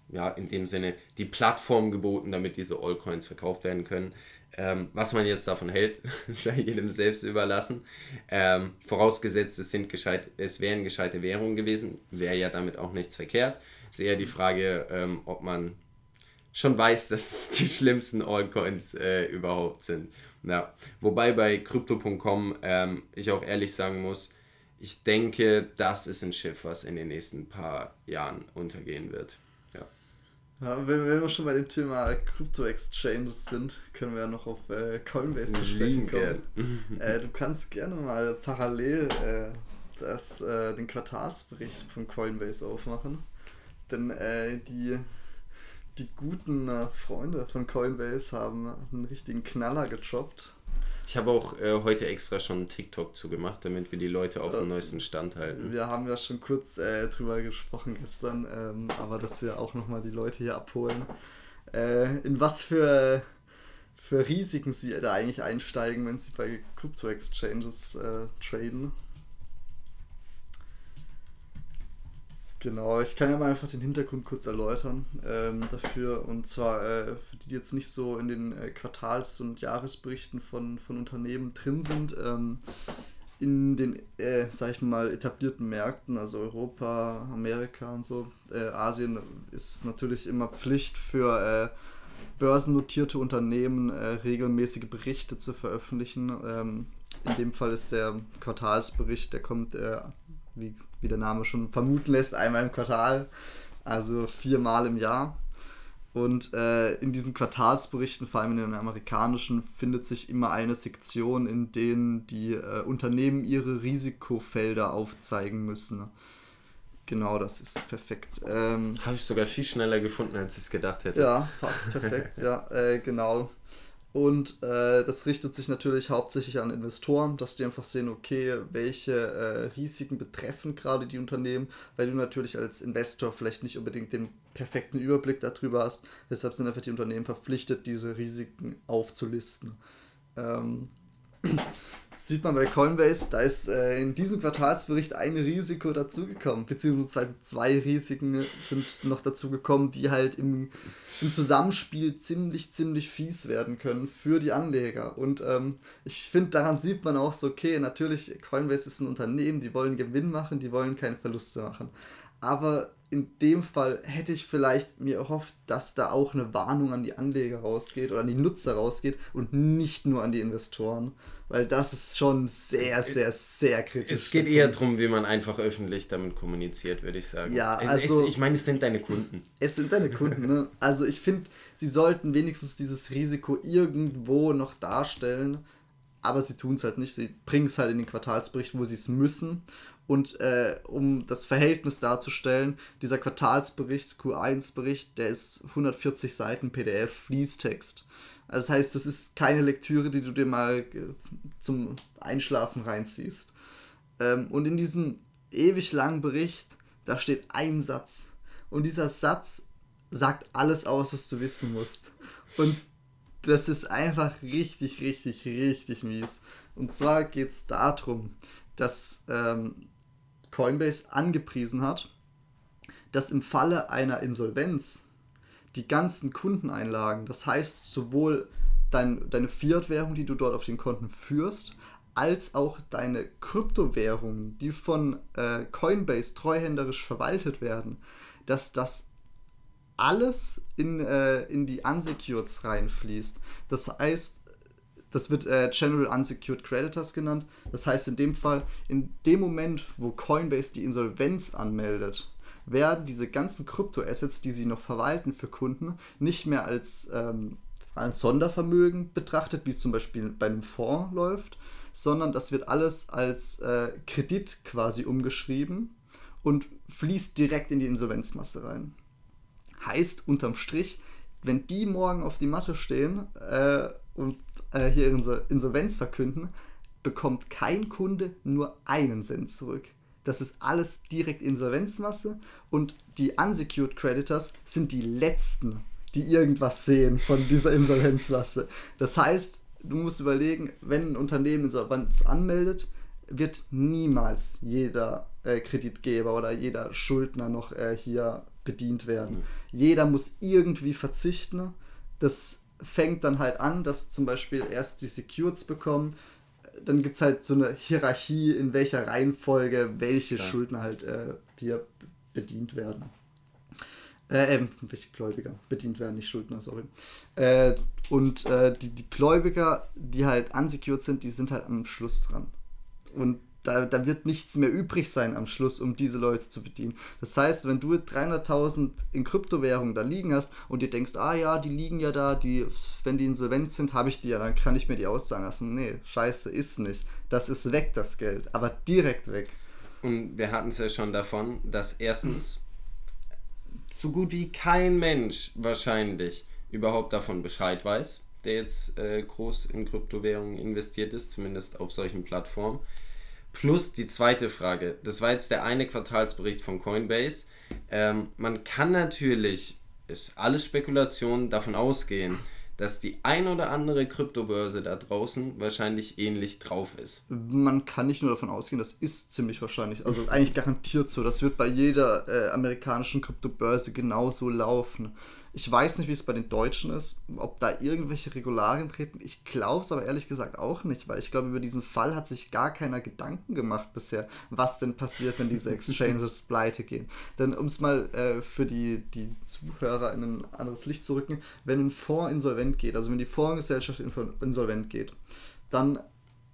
ja, in dem Sinne die Plattform geboten, damit diese Altcoins verkauft werden können. Ähm, was man jetzt davon hält, *laughs* sei jedem selbst überlassen. Ähm, vorausgesetzt, es, sind gescheit, es wären gescheite Währungen gewesen, wäre ja damit auch nichts verkehrt. Ist eher die Frage, ähm, ob man schon weiß, *laughs* dass es die schlimmsten Altcoins äh, überhaupt sind. Ja. Wobei bei Crypto.com ähm, ich auch ehrlich sagen muss, ich denke, das ist ein Schiff, was in den nächsten paar Jahren untergehen wird. Ja, wenn, wenn wir schon bei dem Thema Krypto-Exchanges sind, können wir ja noch auf äh, Coinbase zu sprechen kommen. äh, du kannst gerne mal parallel äh, das, äh, den Quartalsbericht von Coinbase aufmachen. Denn äh, die, die guten äh, Freunde von Coinbase haben einen richtigen Knaller gechoppt. Ich habe auch äh, heute extra schon einen TikTok zugemacht, damit wir die Leute auf dem äh, neuesten Stand halten. Wir haben ja schon kurz äh, drüber gesprochen gestern, ähm, aber dass wir auch nochmal die Leute hier abholen. Äh, in was für, für Risiken sie da eigentlich einsteigen, wenn sie bei Crypto-Exchanges äh, traden. Genau, ich kann ja mal einfach den Hintergrund kurz erläutern ähm, dafür. Und zwar äh, für die, die jetzt nicht so in den äh, Quartals- und Jahresberichten von, von Unternehmen drin sind. Ähm, in den, äh, sag ich mal, etablierten Märkten, also Europa, Amerika und so, äh, Asien, ist natürlich immer Pflicht für äh, börsennotierte Unternehmen äh, regelmäßige Berichte zu veröffentlichen. Ähm, in dem Fall ist der Quartalsbericht, der kommt äh, wie, wie der Name schon vermuten lässt, einmal im Quartal, also viermal im Jahr. Und äh, in diesen Quartalsberichten, vor allem in den amerikanischen, findet sich immer eine Sektion, in denen die äh, Unternehmen ihre Risikofelder aufzeigen müssen. Genau, das ist perfekt. Ähm, Habe ich sogar viel schneller gefunden, als ich es gedacht hätte. Ja, passt perfekt, *laughs* ja, äh, genau. Und äh, das richtet sich natürlich hauptsächlich an Investoren, dass die einfach sehen, okay, welche äh, Risiken betreffen gerade die Unternehmen, weil du natürlich als Investor vielleicht nicht unbedingt den perfekten Überblick darüber hast. Deshalb sind einfach die Unternehmen verpflichtet, diese Risiken aufzulisten. Ähm, sieht man bei Coinbase, da ist äh, in diesem Quartalsbericht ein Risiko dazugekommen, beziehungsweise zwei Risiken sind noch dazugekommen, die halt im im Zusammenspiel ziemlich, ziemlich fies werden können für die Anleger. Und ähm, ich finde, daran sieht man auch so, okay, natürlich, Coinbase ist ein Unternehmen, die wollen Gewinn machen, die wollen keine Verluste machen. Aber in dem Fall hätte ich vielleicht mir erhofft, dass da auch eine Warnung an die Anleger rausgeht oder an die Nutzer rausgeht und nicht nur an die Investoren. Weil das ist schon sehr, sehr, sehr kritisch. Es geht eher darum, wie man einfach öffentlich damit kommuniziert, würde ich sagen. Ja, also. Es, ich meine, es sind deine Kunden. Es sind deine Kunden, ne? Also ich finde, sie sollten wenigstens dieses Risiko irgendwo noch darstellen. Aber sie tun es halt nicht. Sie bringen es halt in den Quartalsbericht, wo sie es müssen. Und äh, um das Verhältnis darzustellen, dieser Quartalsbericht, Q1-Bericht, der ist 140 Seiten PDF, Fließtext. Also das heißt, das ist keine Lektüre, die du dir mal äh, zum Einschlafen reinziehst. Ähm, und in diesem ewig langen Bericht, da steht ein Satz. Und dieser Satz sagt alles aus, was du wissen musst. Und das ist einfach richtig, richtig, richtig mies. Und zwar geht es darum, dass ähm, Coinbase angepriesen hat, dass im Falle einer Insolvenz die ganzen Kundeneinlagen, das heißt sowohl dein, deine Fiat-Währung, die du dort auf den Konten führst, als auch deine Kryptowährungen, die von äh, Coinbase treuhänderisch verwaltet werden, dass das alles in, äh, in die Unsecureds reinfließt. Das heißt, das wird äh, General Unsecured Creditors genannt. Das heißt in dem Fall, in dem Moment, wo Coinbase die Insolvenz anmeldet, werden diese ganzen Kryptoassets, die sie noch verwalten für Kunden, nicht mehr als, ähm, als Sondervermögen betrachtet, wie es zum Beispiel bei einem Fonds läuft, sondern das wird alles als äh, Kredit quasi umgeschrieben und fließt direkt in die Insolvenzmasse rein. Heißt unterm Strich, wenn die morgen auf die Matte stehen äh, und äh, hier ihre Insolvenz verkünden, bekommt kein Kunde nur einen Cent zurück. Das ist alles direkt Insolvenzmasse und die unsecured Creditors sind die letzten, die irgendwas sehen von dieser *laughs* Insolvenzmasse. Das heißt, du musst überlegen, wenn ein Unternehmen Insolvenz anmeldet, wird niemals jeder äh, Kreditgeber oder jeder Schuldner noch äh, hier bedient werden. Mhm. Jeder muss irgendwie verzichten. Das fängt dann halt an, dass zum Beispiel erst die Secures bekommen. Dann gibt es halt so eine Hierarchie, in welcher Reihenfolge welche ja. Schuldner halt äh, hier bedient werden. Äh, ähm, welche Gläubiger bedient werden, nicht Schuldner, sorry. Äh, und äh, die, die Gläubiger, die halt unsecured sind, die sind halt am Schluss dran. Und da, da wird nichts mehr übrig sein am Schluss, um diese Leute zu bedienen. Das heißt, wenn du 300.000 in Kryptowährungen da liegen hast und dir denkst, ah ja, die liegen ja da, die, wenn die insolvent sind, habe ich die ja, dann kann ich mir die auszahlen lassen. Nee, scheiße, ist nicht. Das ist weg, das Geld, aber direkt weg. Und wir hatten es ja schon davon, dass erstens so gut wie kein Mensch wahrscheinlich überhaupt davon Bescheid weiß, der jetzt äh, groß in Kryptowährungen investiert ist, zumindest auf solchen Plattformen. Plus die zweite Frage. Das war jetzt der eine Quartalsbericht von Coinbase. Ähm, man kann natürlich, ist alles Spekulation, davon ausgehen, dass die ein oder andere Kryptobörse da draußen wahrscheinlich ähnlich drauf ist. Man kann nicht nur davon ausgehen, das ist ziemlich wahrscheinlich. Also eigentlich garantiert so. Das wird bei jeder äh, amerikanischen Kryptobörse genauso laufen. Ich weiß nicht, wie es bei den Deutschen ist, ob da irgendwelche Regularien treten. Ich glaube es aber ehrlich gesagt auch nicht, weil ich glaube, über diesen Fall hat sich gar keiner Gedanken gemacht bisher, was denn passiert, wenn diese Exchanges *laughs* pleite gehen. Denn um es mal äh, für die, die Zuhörer in ein anderes Licht zu rücken, wenn ein Fonds insolvent geht, also wenn die Fondsgesellschaft insolvent geht, dann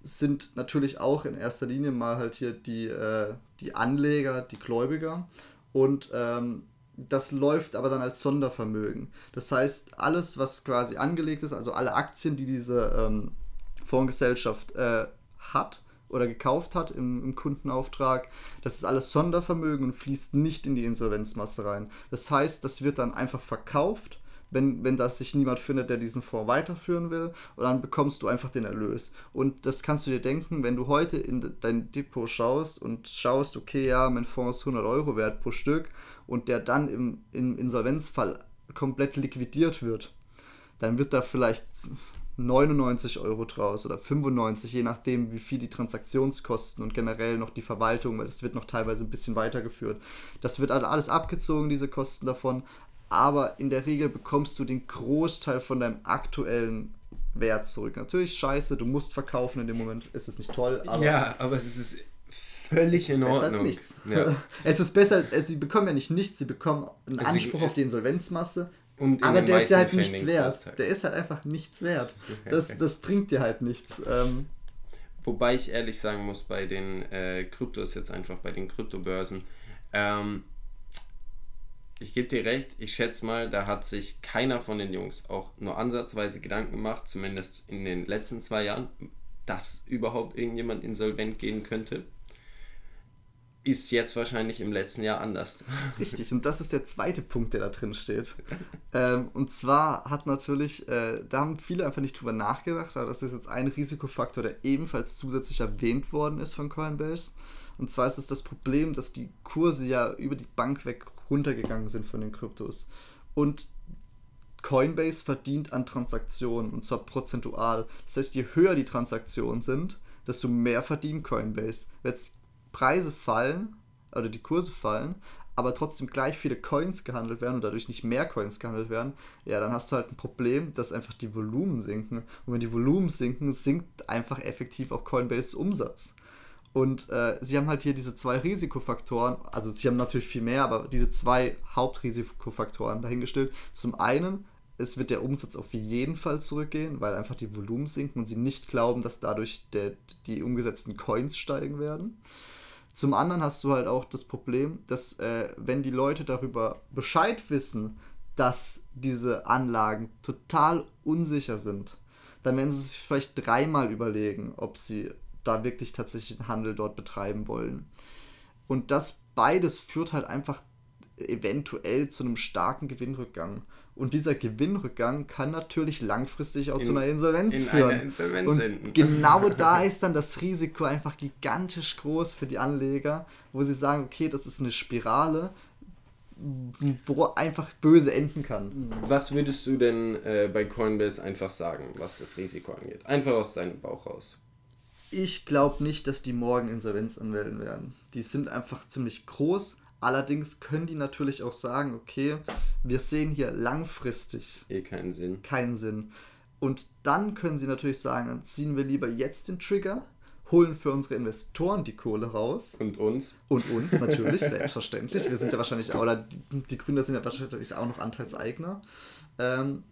sind natürlich auch in erster Linie mal halt hier die, äh, die Anleger, die Gläubiger und ähm, das läuft aber dann als Sondervermögen. Das heißt, alles, was quasi angelegt ist, also alle Aktien, die diese ähm, Fondsgesellschaft äh, hat oder gekauft hat im, im, Kundenauftrag, das ist alles Sondervermögen und fließt nicht in die Insolvenzmasse rein. Das heißt, das wird dann einfach verkauft wenn, wenn das sich niemand findet, der diesen Fonds weiterführen will, und dann bekommst du einfach den Erlös. Und das kannst du dir denken, wenn du heute in dein Depot schaust und schaust, okay, ja, mein Fonds ist 100 Euro wert pro Stück und der dann im, im Insolvenzfall komplett liquidiert wird, dann wird da vielleicht 99 Euro draus oder 95, je nachdem, wie viel die Transaktionskosten und generell noch die Verwaltung, weil das wird noch teilweise ein bisschen weitergeführt. Das wird alles abgezogen, diese Kosten davon, aber in der Regel bekommst du den Großteil von deinem aktuellen Wert zurück. Natürlich scheiße, du musst verkaufen in dem Moment, es ist nicht toll, aber. Ja, aber es ist völlig in Ordnung. Besser als nichts. Ja. *laughs* Es ist besser, sie bekommen ja nicht nichts, sie bekommen einen also Anspruch auf die Insolvenzmasse. aber der ist ja halt nichts wert. Der ist halt einfach nichts wert. Das, das bringt dir halt nichts. Ähm, Wobei ich ehrlich sagen muss, bei den äh, Kryptos jetzt einfach, bei den Kryptobörsen, ähm, ich gebe dir recht, ich schätze mal, da hat sich keiner von den Jungs auch nur ansatzweise Gedanken gemacht, zumindest in den letzten zwei Jahren, dass überhaupt irgendjemand insolvent gehen könnte. ist jetzt wahrscheinlich im letzten Jahr anders. *laughs* Richtig, und das ist der zweite Punkt, der da drin steht. ähm, und zwar hat natürlich, äh, da haben viele einfach nicht drüber nachgedacht, aber das ist jetzt ein Risikofaktor, der ebenfalls zusätzlich erwähnt worden ist von Coinbase. Und zwar ist es das Problem, dass die Kurse ja über die Bank weg runtergegangen sind von den Kryptos. Und Coinbase verdient an Transaktionen und zwar prozentual. Das heißt, je höher die Transaktionen sind, desto mehr verdient Coinbase. Wenn jetzt Preise fallen oder die Kurse fallen, aber trotzdem gleich viele Coins gehandelt werden und dadurch nicht mehr Coins gehandelt werden, ja, dann hast du halt ein Problem, dass einfach die Volumen sinken. Und wenn die Volumen sinken, sinkt einfach effektiv auch Coinbase Umsatz. Und äh, sie haben halt hier diese zwei Risikofaktoren, also sie haben natürlich viel mehr, aber diese zwei Hauptrisikofaktoren dahingestellt. Zum einen, es wird der Umsatz auf jeden Fall zurückgehen, weil einfach die Volumen sinken und sie nicht glauben, dass dadurch der, die umgesetzten Coins steigen werden. Zum anderen hast du halt auch das Problem, dass äh, wenn die Leute darüber Bescheid wissen, dass diese Anlagen total unsicher sind, dann werden sie sich vielleicht dreimal überlegen, ob sie da wirklich tatsächlich einen Handel dort betreiben wollen. Und das beides führt halt einfach eventuell zu einem starken Gewinnrückgang. Und dieser Gewinnrückgang kann natürlich langfristig auch in, zu einer Insolvenz in führen. Einer Insolvenz und enden. genau *laughs* da ist dann das Risiko einfach gigantisch groß für die Anleger, wo sie sagen, okay, das ist eine Spirale, wo einfach böse enden kann. Was würdest du denn äh, bei Coinbase einfach sagen, was das Risiko angeht? Einfach aus deinem Bauch raus. Ich glaube nicht, dass die morgen Insolvenz anmelden werden. Die sind einfach ziemlich groß, Allerdings können die natürlich auch sagen, okay, wir sehen hier langfristig eh keinen Sinn. Keinen Sinn. Und dann können sie natürlich sagen, dann ziehen wir lieber jetzt den Trigger, holen für unsere Investoren die Kohle raus. Und uns. Und uns natürlich, selbstverständlich. Wir sind ja wahrscheinlich, oder die, die Gründer sind ja wahrscheinlich auch noch Anteilseigner. Ähm,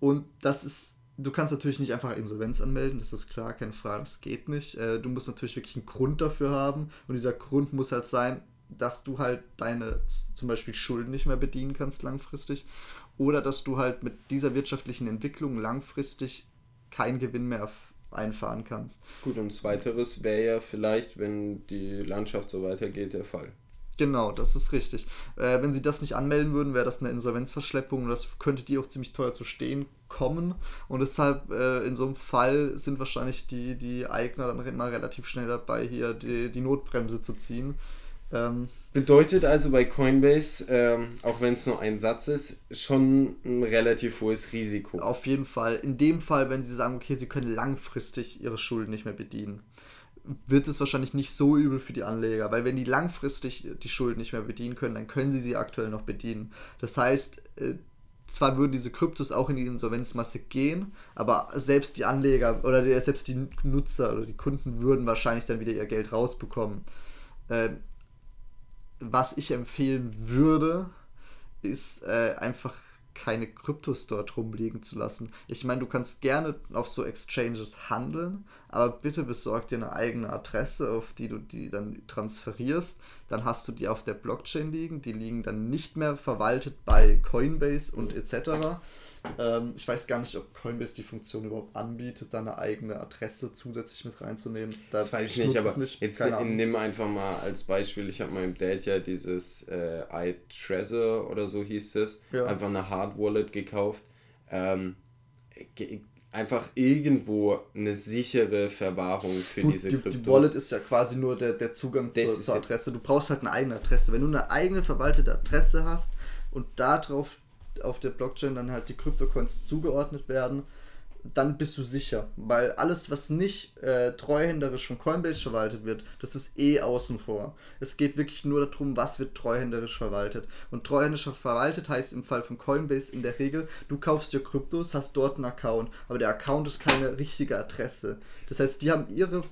und das ist, du kannst natürlich nicht einfach Insolvenz anmelden, das ist klar, keine Frage, das geht nicht. Äh, du musst natürlich wirklich einen Grund dafür haben. Und dieser Grund muss halt sein, dass du halt deine zum Beispiel Schulden nicht mehr bedienen kannst langfristig oder dass du halt mit dieser wirtschaftlichen Entwicklung langfristig keinen Gewinn mehr einfahren kannst. Gut, und zweiteres wäre ja vielleicht, wenn die Landschaft so weitergeht, der Fall. Genau, das ist richtig. Äh, wenn sie das nicht anmelden würden, wäre das eine Insolvenzverschleppung und das könnte die auch ziemlich teuer zu stehen kommen. Und deshalb äh, in so einem Fall sind wahrscheinlich die, die Eigner dann immer relativ schnell dabei, hier die, die Notbremse zu ziehen. Ähm, Bedeutet also bei Coinbase, ähm, auch wenn es nur ein Satz ist, schon ein relativ hohes Risiko. Auf jeden Fall. In dem Fall, wenn sie sagen, okay, sie können langfristig ihre Schulden nicht mehr bedienen, wird es wahrscheinlich nicht so übel für die Anleger, weil wenn die langfristig die Schulden nicht mehr bedienen können, dann können sie sie aktuell noch bedienen. Das heißt, äh, zwar würden diese Kryptos auch in die Insolvenzmasse gehen, aber selbst die Anleger oder selbst die Nutzer oder die Kunden würden wahrscheinlich dann wieder ihr Geld rausbekommen. Ähm, was ich empfehlen würde, ist äh, einfach keine Kryptos dort rumliegen zu lassen. Ich meine, du kannst gerne auf so Exchanges handeln, aber bitte besorg dir eine eigene Adresse, auf die du die dann transferierst. Dann hast du die auf der Blockchain liegen. Die liegen dann nicht mehr verwaltet bei Coinbase und etc. Ähm, ich weiß gar nicht, ob Coinbase die Funktion überhaupt anbietet, da eine eigene Adresse zusätzlich mit reinzunehmen. Da das weiß ich nicht, aber nicht. jetzt nimm einfach mal als Beispiel, ich habe meinem Dad ja dieses äh, iTreasure oder so hieß es, ja. einfach eine Hard Wallet gekauft. Ähm, einfach irgendwo eine sichere Verwahrung für Gut, diese die, Kryptos. Die Wallet ist ja quasi nur der, der Zugang zur, zur Adresse. Du brauchst halt eine eigene Adresse. Wenn du eine eigene verwaltete Adresse hast und darauf auf der Blockchain dann halt die Kryptocoins zugeordnet werden, dann bist du sicher. Weil alles, was nicht äh, treuhänderisch von Coinbase verwaltet wird, das ist eh außen vor. Es geht wirklich nur darum, was wird treuhänderisch verwaltet. Und treuhänderisch verwaltet heißt im Fall von Coinbase in der Regel, du kaufst dir Kryptos, hast dort einen Account, aber der Account ist keine richtige Adresse. Das heißt, die haben ihre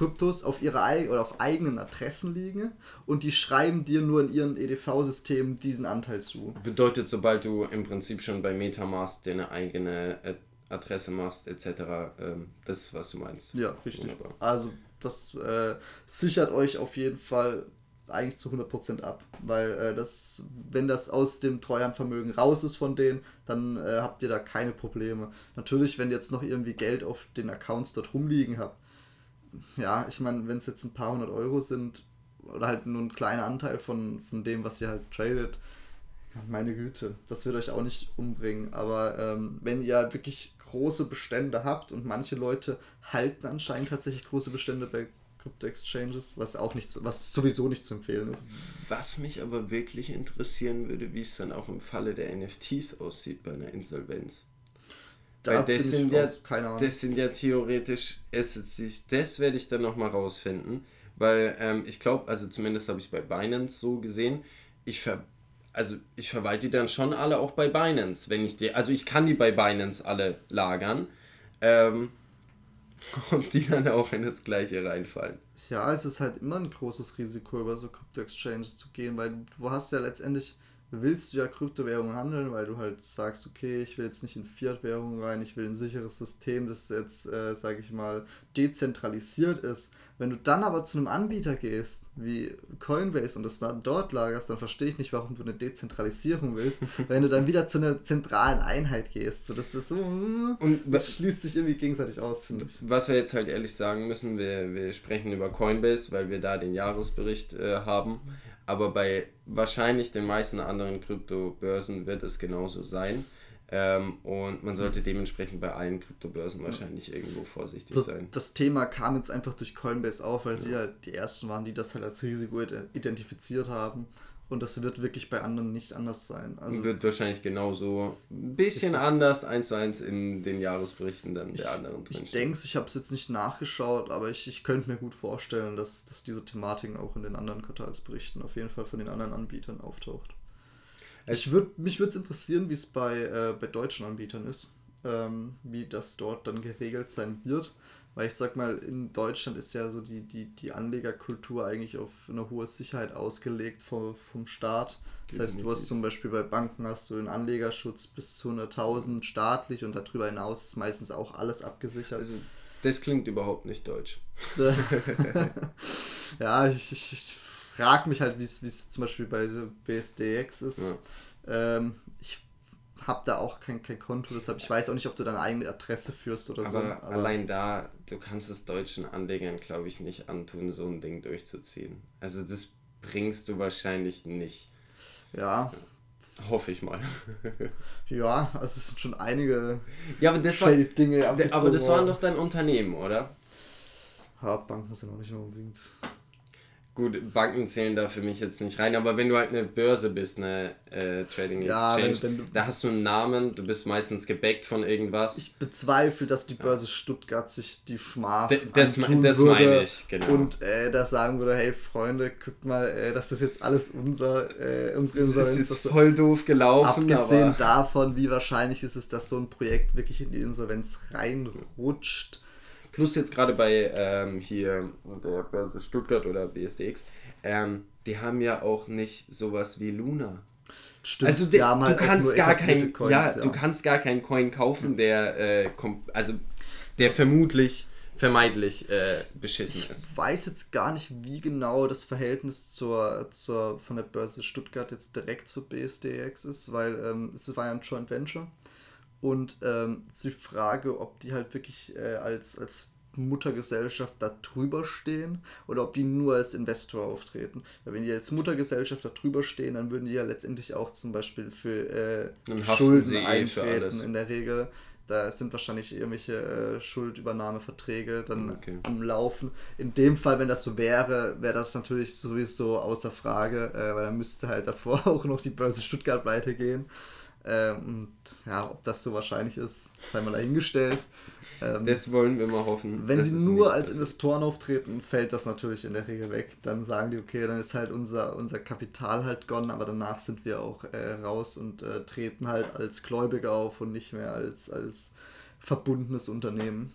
Kryptos auf ihre oder auf eigenen Adressen liegen und die schreiben dir nur in ihren EDV-Systemen diesen Anteil zu. Bedeutet, sobald du im Prinzip schon bei Metamask deine eigene Adresse machst, etc., ähm, das ist, was du meinst. Ja, richtig. Wunderbar. Also, das äh, sichert euch auf jeden Fall eigentlich zu 100% ab, weil äh, das, wenn das aus dem Treuhandvermögen raus ist von denen, dann äh, habt ihr da keine Probleme. Natürlich, wenn ihr jetzt noch irgendwie Geld auf den Accounts dort rumliegen habt, ja, ich meine, wenn es jetzt ein paar hundert Euro sind, oder halt nur ein kleiner Anteil von, von dem, was ihr halt tradet, meine Güte, das wird euch auch nicht umbringen. Aber ähm, wenn ihr halt wirklich große Bestände habt und manche Leute halten anscheinend tatsächlich große Bestände bei Crypto-Exchanges, was auch nicht, was sowieso nicht zu empfehlen ist. Was mich aber wirklich interessieren würde, wie es dann auch im Falle der NFTs aussieht bei einer Insolvenz. Da Weil das sind, ja, das sind ja theoretisch Assets, das werde ich dann nochmal rausfinden. Weil ähm, ich glaube, also zumindest habe ich bei Binance so gesehen, ich ver also ich verwalte die dann schon alle auch bei Binance, wenn ich die, also ich kann die bei Binance alle lagern. Ähm, *laughs* und die dann auch in das gleiche reinfallen. Ja, es ist halt immer ein großes Risiko, über so Crypto-Exchanges zu gehen, weil du hast ja letztendlich, willst du ja Kryptowährungen handeln, weil du halt sagst, okay, ich will jetzt nicht in Fiat-Währungen rein, ich will ein sicheres System, das jetzt, äh, sage ich mal, dezentralisiert ist. Wenn du dann aber zu einem Anbieter gehst, wie Coinbase, und das dann dort lagerst, dann verstehe ich nicht, warum du eine Dezentralisierung willst, *laughs* wenn du dann wieder zu einer zentralen Einheit gehst. So, das ist so, hm, und das schließt sich irgendwie gegenseitig aus, finde ich. Was wir jetzt halt ehrlich sagen müssen, wir, wir sprechen über Coinbase, weil wir da den Jahresbericht äh, haben. Aber bei wahrscheinlich den meisten anderen Kryptobörsen wird es genauso sein. Ähm, und man sollte dementsprechend bei allen Kryptobörsen wahrscheinlich irgendwo vorsichtig das, sein. Das Thema kam jetzt einfach durch Coinbase auf, weil ja. sie halt die ersten waren, die das halt als Risiko identifiziert haben. Und das wird wirklich bei anderen nicht anders sein. Also wird wahrscheinlich genauso ein bisschen anders eins zu eins in den Jahresberichten dann der anderen drin. Ich denke, ich habe es jetzt nicht nachgeschaut, aber ich, ich könnte mir gut vorstellen, dass, dass diese Thematik auch in den anderen Quartalsberichten auf jeden Fall von den anderen Anbietern auftaucht. Ich würd, mich würde es interessieren, wie es bei, äh, bei deutschen Anbietern ist, ähm, wie das dort dann geregelt sein wird. Weil ich sag mal, in Deutschland ist ja so die, die, die Anlegerkultur eigentlich auf eine hohe Sicherheit ausgelegt vom, vom Staat. Das heißt, du hast zum Beispiel bei Banken hast du den Anlegerschutz bis zu 100.000 staatlich und darüber hinaus ist meistens auch alles abgesichert. Also das klingt überhaupt nicht deutsch. *laughs* ja, ich, ich, ich frage mich halt, wie es zum Beispiel bei BSDX ist. Ja. Ähm, ich habe da auch kein, kein Konto, deshalb ich weiß auch nicht, ob du deine eigene Adresse führst oder aber so. Aber allein da, du kannst es deutschen Anlegern, glaube ich, nicht antun, so ein Ding durchzuziehen. Also das bringst du wahrscheinlich nicht. Ja. Hoffe ich mal. *laughs* ja, also es sind schon einige ja, aber das war, Dinge. Aber das waren doch dein Unternehmen, oder? Ja, Banken sind auch nicht mehr unbedingt. Gut, Banken zählen da für mich jetzt nicht rein, aber wenn du halt eine Börse bist, eine äh, Trading ja, Exchange, wenn, wenn da hast du einen Namen, du bist meistens gebackt von irgendwas. Ich bezweifle, dass die Börse ja. Stuttgart sich die Schmach D das, das meine ich, genau. Und äh, da sagen würde, hey Freunde, guckt mal, äh, das ist jetzt alles unser, äh, unsere Insolvenz. Das ist jetzt voll doof gelaufen. Abgesehen davon, wie wahrscheinlich ist es, dass so ein Projekt wirklich in die Insolvenz reinrutscht Plus jetzt gerade bei ähm, hier der Börse Stuttgart oder BSDX, ähm, die haben ja auch nicht sowas wie Luna. Stimmt, also de, halt du kannst gar kein, Coins, ja, ja, du kannst gar keinen Coin kaufen, der äh, also der vermutlich vermeidlich äh, beschissen ist. Ich weiß jetzt gar nicht, wie genau das Verhältnis zur, zur von der Börse Stuttgart jetzt direkt zu BSDX ist, weil ähm, es war ja ein Joint Venture. Und ähm, die Frage, ob die halt wirklich äh, als, als Muttergesellschaft da drüber stehen oder ob die nur als Investor auftreten. Weil wenn die als Muttergesellschaft da drüber stehen, dann würden die ja letztendlich auch zum Beispiel für äh, Schulden eh eintreten in der Regel. Da sind wahrscheinlich irgendwelche äh, Schuldübernahmeverträge dann okay. am Laufen. In dem Fall, wenn das so wäre, wäre das natürlich sowieso außer Frage, äh, weil dann müsste halt davor *laughs* auch noch die Börse Stuttgart weitergehen. Ähm, und ja, ob das so wahrscheinlich ist, sei mal dahingestellt. Ähm, das wollen wir mal hoffen. Wenn sie nur als Investoren auftreten, fällt das natürlich in der Regel weg. Dann sagen die, okay, dann ist halt unser, unser Kapital halt gone, aber danach sind wir auch äh, raus und äh, treten halt als Gläubiger auf und nicht mehr als, als verbundenes Unternehmen.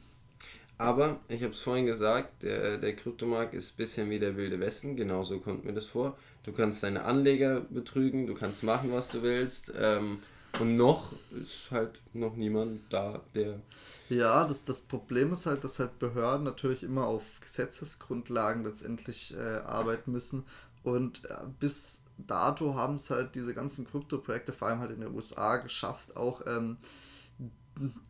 Aber ich habe es vorhin gesagt, der, der Kryptomarkt ist ein bisschen wie der Wilde Westen, genauso kommt mir das vor. Du kannst deine Anleger betrügen, du kannst machen, was du willst. Ähm, und noch ist halt noch niemand da, der. Ja, das, das Problem ist halt, dass halt Behörden natürlich immer auf Gesetzesgrundlagen letztendlich äh, arbeiten müssen. Und äh, bis dato haben es halt diese ganzen Krypto-Projekte, vor allem halt in den USA, geschafft, auch ähm,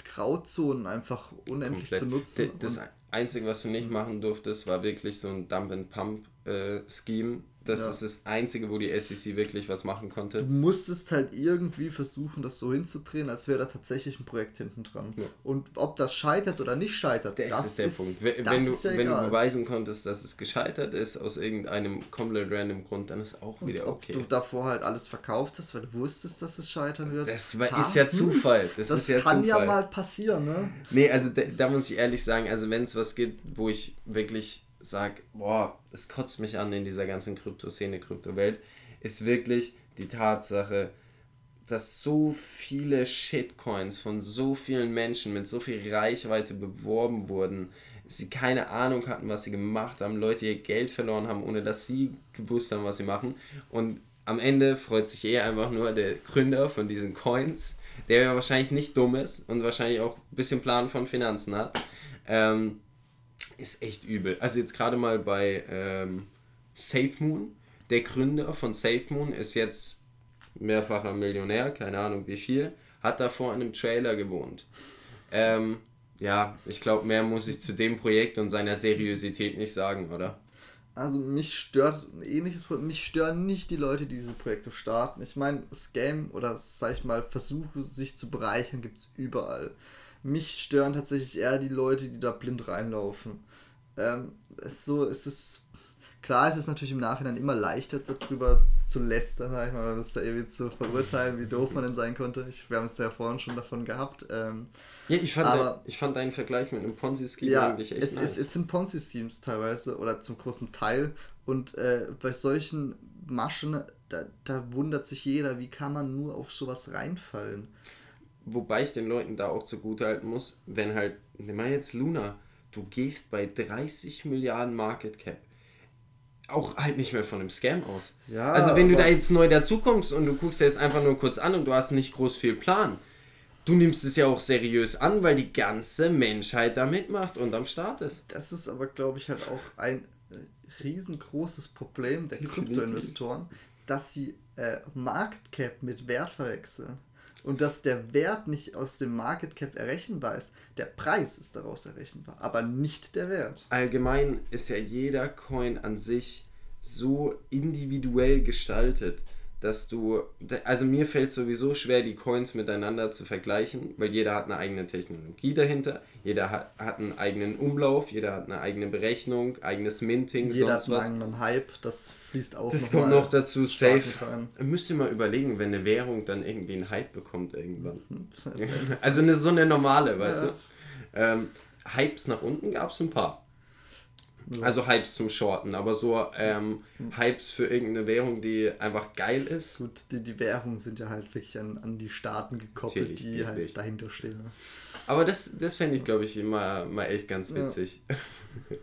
Grauzonen einfach unendlich Komplett. zu nutzen. Das Einzige, was du nicht machen durftest, war wirklich so ein Dump-and-Pump-Scheme. Äh, das ja. ist das Einzige, wo die SEC wirklich was machen konnte. Du musstest halt irgendwie versuchen, das so hinzudrehen, als wäre da tatsächlich ein Projekt hinten dran. Ja. Und ob das scheitert oder nicht scheitert, das, das ist der ist, Punkt. Wenn, wenn, du, ja wenn du beweisen konntest, dass es gescheitert ist, aus irgendeinem komplett random Grund, dann ist auch wieder okay. Ob du davor halt alles verkauft hast, weil du wusstest, dass es scheitern wird. Das war, ist ja Zufall. Das, das ja kann Zufall. ja mal passieren, ne? Nee, also da, da muss ich ehrlich sagen, also wenn es was gibt, wo ich wirklich sage, boah, es kotzt mich an in dieser ganzen Kryptoszene, Kryptowelt, ist wirklich die Tatsache, dass so viele Shitcoins von so vielen Menschen mit so viel Reichweite beworben wurden, sie keine Ahnung hatten, was sie gemacht haben, Leute ihr Geld verloren haben, ohne dass sie gewusst haben, was sie machen. Und am Ende freut sich eher einfach nur der Gründer von diesen Coins, der ja wahrscheinlich nicht dumm ist und wahrscheinlich auch ein bisschen Plan von Finanzen hat. Ähm, ist echt übel. Also jetzt gerade mal bei ähm, SafeMoon. Der Gründer von SafeMoon ist jetzt mehrfacher Millionär, keine Ahnung wie viel, hat davor in einem Trailer gewohnt. Ähm, ja, ich glaube, mehr muss ich zu dem Projekt und seiner Seriosität nicht sagen, oder? Also mich stört ein ähnliches mich stören nicht die Leute, die diese Projekte starten. Ich meine, Scam oder sag ich mal, Versuche sich zu bereichern gibt es überall. Mich stören tatsächlich eher die Leute, die da blind reinlaufen. Ähm, so ist es. Klar ist es natürlich im Nachhinein immer leichter, darüber zu lästern, sag ich mal, das da irgendwie zu verurteilen, wie doof man denn sein konnte. Ich, wir haben es ja vorhin schon davon gehabt. Ähm, ja, ich fand, aber, ich fand deinen Vergleich mit einem Ponzi-Scheme ja, eigentlich echt es, nice. Es, es sind Ponzi-Schemes teilweise oder zum großen Teil. Und äh, bei solchen Maschen, da, da wundert sich jeder, wie kann man nur auf sowas reinfallen. Wobei ich den Leuten da auch zugute halten muss, wenn halt, nimm mal jetzt Luna, du gehst bei 30 Milliarden Market Cap auch halt nicht mehr von einem Scam aus. Ja, also wenn du da jetzt neu dazukommst und du guckst dir das einfach nur kurz an und du hast nicht groß viel Plan, du nimmst es ja auch seriös an, weil die ganze Menschheit da mitmacht und am Start ist. Das ist aber, glaube ich, halt auch ein riesengroßes Problem der Kryptoinvestoren, dass sie äh, Market Cap mit Wert verwechseln und dass der Wert nicht aus dem Market Cap errechenbar ist. Der Preis ist daraus errechenbar, aber nicht der Wert. Allgemein ist ja jeder Coin an sich so individuell gestaltet, dass du, also mir fällt sowieso schwer, die Coins miteinander zu vergleichen, weil jeder hat eine eigene Technologie dahinter, jeder hat, hat einen eigenen Umlauf, jeder hat eine eigene Berechnung, eigenes Minting, jeder sonst hat einen eigenen Hype, das fließt auch Das noch kommt noch dazu, safe. Müsst ihr mal überlegen, wenn eine Währung dann irgendwie einen Hype bekommt irgendwann. *laughs* also eine, so eine normale, weißt ja. du. Ähm, Hypes nach unten gab es ein paar. Also Hypes zum Shorten, aber so ähm, Hypes für irgendeine Währung, die einfach geil ist. Gut, die, die Währungen sind ja halt wirklich an, an die Staaten gekoppelt, Natürlich, die halt nicht. dahinter stehen. Ne? Aber das, das fände ich, glaube ich, immer mal echt ganz witzig. *laughs* Ja.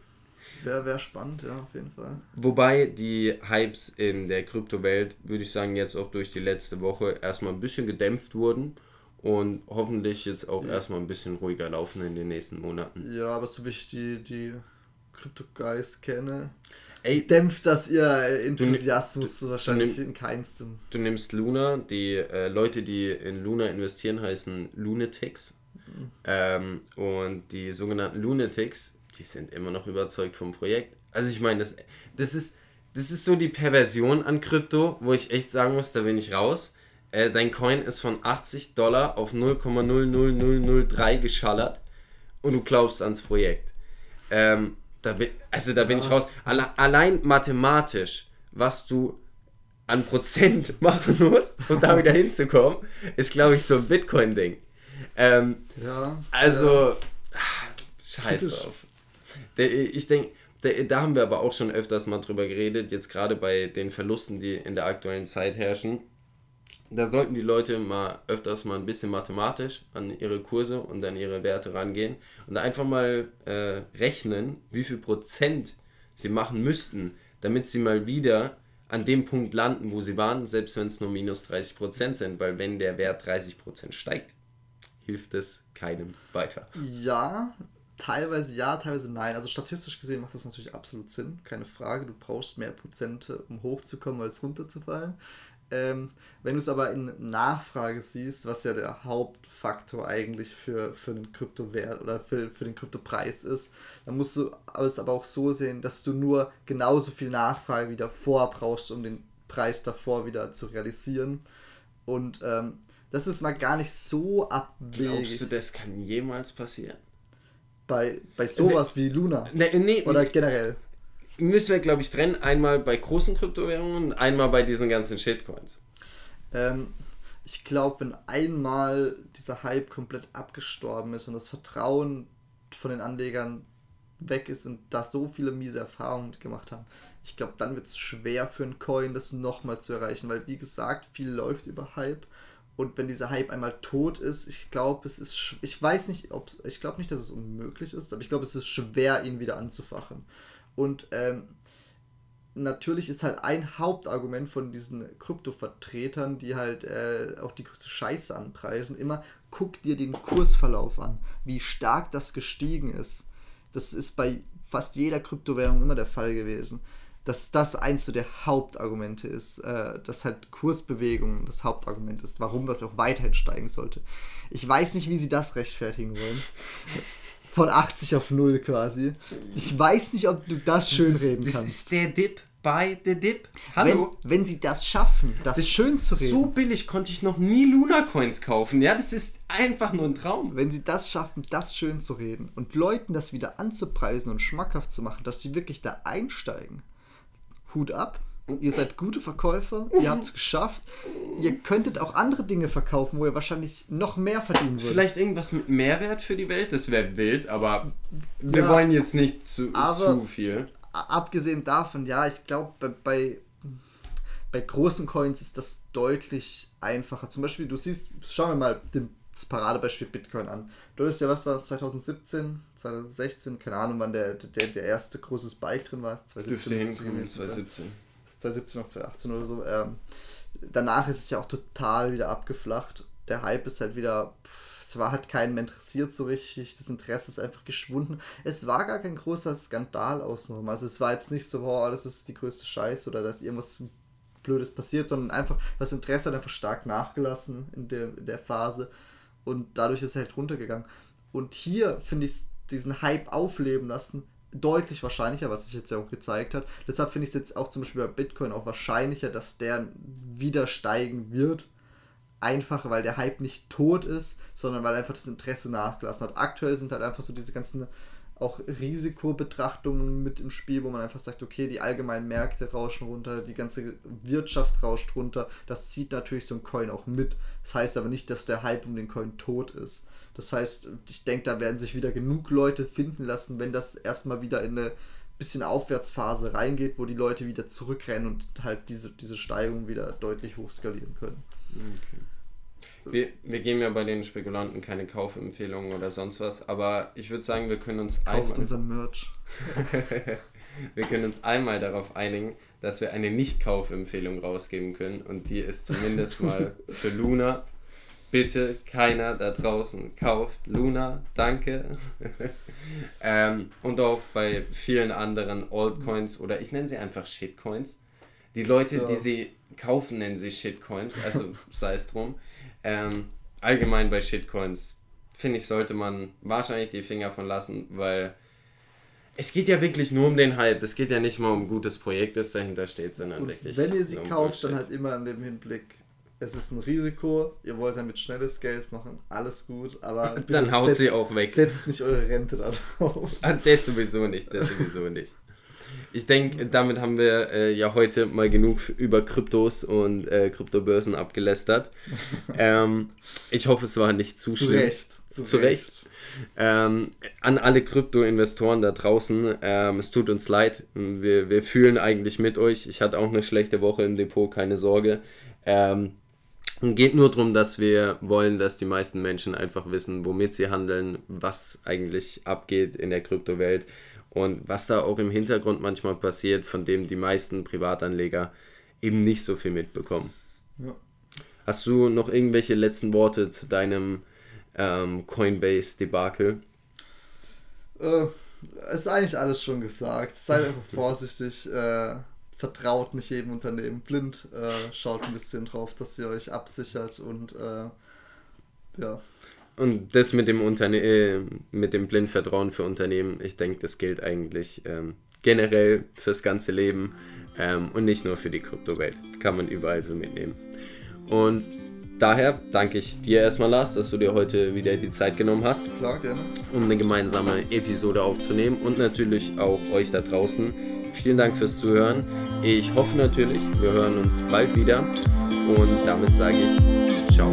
Wäre wär spannend, ja, auf jeden Fall. Wobei die Hypes in der Kryptowelt, würde ich sagen, jetzt auch durch die letzte Woche erstmal ein bisschen gedämpft wurden und hoffentlich jetzt auch ja. erstmal ein bisschen ruhiger laufen in den nächsten Monaten. Ja, aber so wie ich die, die Crypto-Guys kenne, Ey, dämpft das ihr Enthusiasmus du, wahrscheinlich du in keinstem. Du nimmst Luna, die äh, Leute, die in Luna investieren, heißen Lunatics. Mhm. Ähm, und die sogenannten Lunatics, die sind immer noch überzeugt vom Projekt. Also ich meine, das, das, ist, das ist so die Perversion an Krypto, wo ich echt sagen muss, da bin ich raus. Äh, dein Coin ist von 80 Dollar auf 0,00003 geschallert und du glaubst ans Projekt. Ähm, da bin, also da bin ja. ich raus. Alle, allein mathematisch, was du an Prozent *laughs* machen musst, um da wieder hinzukommen, ist, glaube ich, so ein Bitcoin-Ding. Ähm, ja. Also, ja. scheiß drauf. Ich denke, da haben wir aber auch schon öfters mal drüber geredet, jetzt gerade bei den Verlusten, die in der aktuellen Zeit herrschen da sollten die Leute mal öfters mal ein bisschen mathematisch an ihre Kurse und an ihre Werte rangehen und einfach mal äh, rechnen, wie viel Prozent sie machen müssten, damit sie mal wieder an dem Punkt landen, wo sie waren, selbst wenn es nur minus 30 Prozent sind, weil wenn der Wert 30 Prozent steigt, hilft es keinem weiter. Ja, teilweise ja, teilweise nein. Also statistisch gesehen macht das natürlich absolut Sinn, keine Frage. Du brauchst mehr Prozente, um hochzukommen, als runterzufallen. Ähm, wenn du es aber in Nachfrage siehst, was ja der Hauptfaktor eigentlich für, für den Kryptowert oder für, für den Kryptopreis ist, dann musst du es aber auch so sehen, dass du nur genauso viel Nachfrage wieder vor brauchst, um den Preis davor wieder zu realisieren. Und ähm, das ist mal gar nicht so abwegig. Glaubst du, das kann jemals passieren? Bei, bei sowas ne, wie Luna? Ne, nee, oder generell? Müssen wir, glaube ich, trennen. Einmal bei großen Kryptowährungen und einmal bei diesen ganzen Shitcoins. Ähm, ich glaube, wenn einmal dieser Hype komplett abgestorben ist und das Vertrauen von den Anlegern weg ist und da so viele miese Erfahrungen gemacht haben, ich glaube, dann wird es schwer für einen Coin, das nochmal zu erreichen, weil wie gesagt, viel läuft über Hype. Und wenn dieser Hype einmal tot ist, ich glaube, es ist, ich weiß nicht, ob ich glaube nicht, dass es unmöglich ist, aber ich glaube, es ist schwer, ihn wieder anzufachen. Und ähm, natürlich ist halt ein Hauptargument von diesen Krypto-Vertretern, die halt äh, auch die größte Scheiße anpreisen, immer, guck dir den Kursverlauf an, wie stark das gestiegen ist. Das ist bei fast jeder Kryptowährung immer der Fall gewesen. Dass das eins der Hauptargumente ist, äh, dass halt Kursbewegung das Hauptargument ist, warum das auch weiterhin steigen sollte. Ich weiß nicht, wie sie das rechtfertigen wollen von 80 auf 0 quasi. Ich weiß nicht, ob du das schön das reden das kannst. Das ist der Dip bei der Dip. Hallo. Wenn, wenn sie das schaffen, das, das schön zu reden. So billig konnte ich noch nie Luna Coins kaufen. Ja, das ist einfach nur ein Traum. Wenn sie das schaffen, das schön zu reden und Leuten das wieder anzupreisen und schmackhaft zu machen, dass die wirklich da einsteigen. Hut ab. Ihr seid gute Verkäufer, ihr habt es *laughs* geschafft. Ihr könntet auch andere Dinge verkaufen, wo ihr wahrscheinlich noch mehr verdienen würdet. Vielleicht irgendwas mit Mehrwert für die Welt, das wäre wild, aber wir ja, wollen jetzt nicht zu, zu viel. Abgesehen davon, ja, ich glaube, bei, bei, bei großen Coins ist das deutlich einfacher. Zum Beispiel, du siehst, schauen wir mal das Paradebeispiel Bitcoin an. Du hast ja, was war 2017, 2016, keine Ahnung, wann der, der, der erste große Spike drin war. 2017 Dürfte hinkommen, 2017. 2017 noch 2018 oder so. Ähm, danach ist es ja auch total wieder abgeflacht. Der Hype ist halt wieder, es war halt keinen mehr interessiert so richtig, das Interesse ist einfach geschwunden. Es war gar kein großer Skandal außenrum. Also es war jetzt nicht so, wow, das ist die größte Scheiße oder dass irgendwas Blödes passiert, sondern einfach das Interesse hat einfach stark nachgelassen in der, in der Phase und dadurch ist es halt runtergegangen. Und hier finde ich diesen Hype aufleben lassen deutlich wahrscheinlicher, was sich jetzt ja auch gezeigt hat. Deshalb finde ich es jetzt auch zum Beispiel bei Bitcoin auch wahrscheinlicher, dass der wieder steigen wird. Einfach weil der Hype nicht tot ist, sondern weil einfach das Interesse nachgelassen hat. Aktuell sind halt einfach so diese ganzen auch Risikobetrachtungen mit im Spiel, wo man einfach sagt, okay, die allgemeinen Märkte rauschen runter, die ganze Wirtschaft rauscht runter. Das zieht natürlich so ein Coin auch mit. Das heißt aber nicht, dass der Hype um den Coin tot ist. Das heißt, ich denke, da werden sich wieder genug Leute finden lassen, wenn das erstmal wieder in eine bisschen Aufwärtsphase reingeht, wo die Leute wieder zurückrennen und halt diese, diese Steigung wieder deutlich hochskalieren können. Okay. Wir, wir geben ja bei den Spekulanten keine Kaufempfehlungen oder sonst was, aber ich würde sagen, wir können uns Kauft einmal, unseren Merch. *laughs* wir können uns einmal darauf einigen, dass wir eine Nicht-Kaufempfehlung rausgeben können und die ist zumindest mal für Luna bitte keiner da draußen kauft Luna, danke. *laughs* ähm, und auch bei vielen anderen Altcoins oder ich nenne sie einfach Shitcoins. Die Leute, ja. die sie kaufen, nennen sie Shitcoins, also sei es drum. Ähm, allgemein bei Shitcoins, finde ich, sollte man wahrscheinlich die Finger von lassen, weil es geht ja wirklich nur um den Hype. Es geht ja nicht mal um ein gutes Projekt, das dahinter steht, sondern und wirklich. Wenn ihr sie kauft, dann halt immer in dem Hinblick, es ist ein Risiko, ihr wollt damit schnelles Geld machen, alles gut, aber *laughs* dann haut setzt, sie auch weg. Setzt nicht eure Rente da drauf. Ah, das sowieso nicht, das sowieso nicht. Ich denke, damit haben wir äh, ja heute mal genug über Kryptos und äh, Kryptobörsen abgelästert. *laughs* ähm, ich hoffe, es war nicht zu, zu schlimm. Recht, zu, zu Recht. Recht. Ähm, an alle Krypto-Investoren da draußen, ähm, es tut uns leid. Wir, wir fühlen eigentlich mit euch. Ich hatte auch eine schlechte Woche im Depot, keine Sorge. Ähm, geht nur darum, dass wir wollen, dass die meisten Menschen einfach wissen, womit sie handeln, was eigentlich abgeht in der Kryptowelt und was da auch im Hintergrund manchmal passiert, von dem die meisten Privatanleger eben nicht so viel mitbekommen. Ja. Hast du noch irgendwelche letzten Worte zu deinem ähm, Coinbase-Debakel? Äh, ist eigentlich alles schon gesagt. Seid einfach *laughs* vorsichtig. Äh, vertraut nicht jedem Unternehmen blind. Äh, schaut ein bisschen drauf, dass ihr euch absichert und äh, ja. Und das mit dem, Unterne äh, mit dem Blindvertrauen für Unternehmen, ich denke, das gilt eigentlich ähm, generell fürs ganze Leben ähm, und nicht nur für die Kryptowelt. Kann man überall so mitnehmen. Und daher danke ich dir erstmal, Lars, dass du dir heute wieder die Zeit genommen hast. Klar, gerne. Um eine gemeinsame Episode aufzunehmen und natürlich auch euch da draußen. Vielen Dank fürs Zuhören. Ich hoffe natürlich, wir hören uns bald wieder. Und damit sage ich ciao.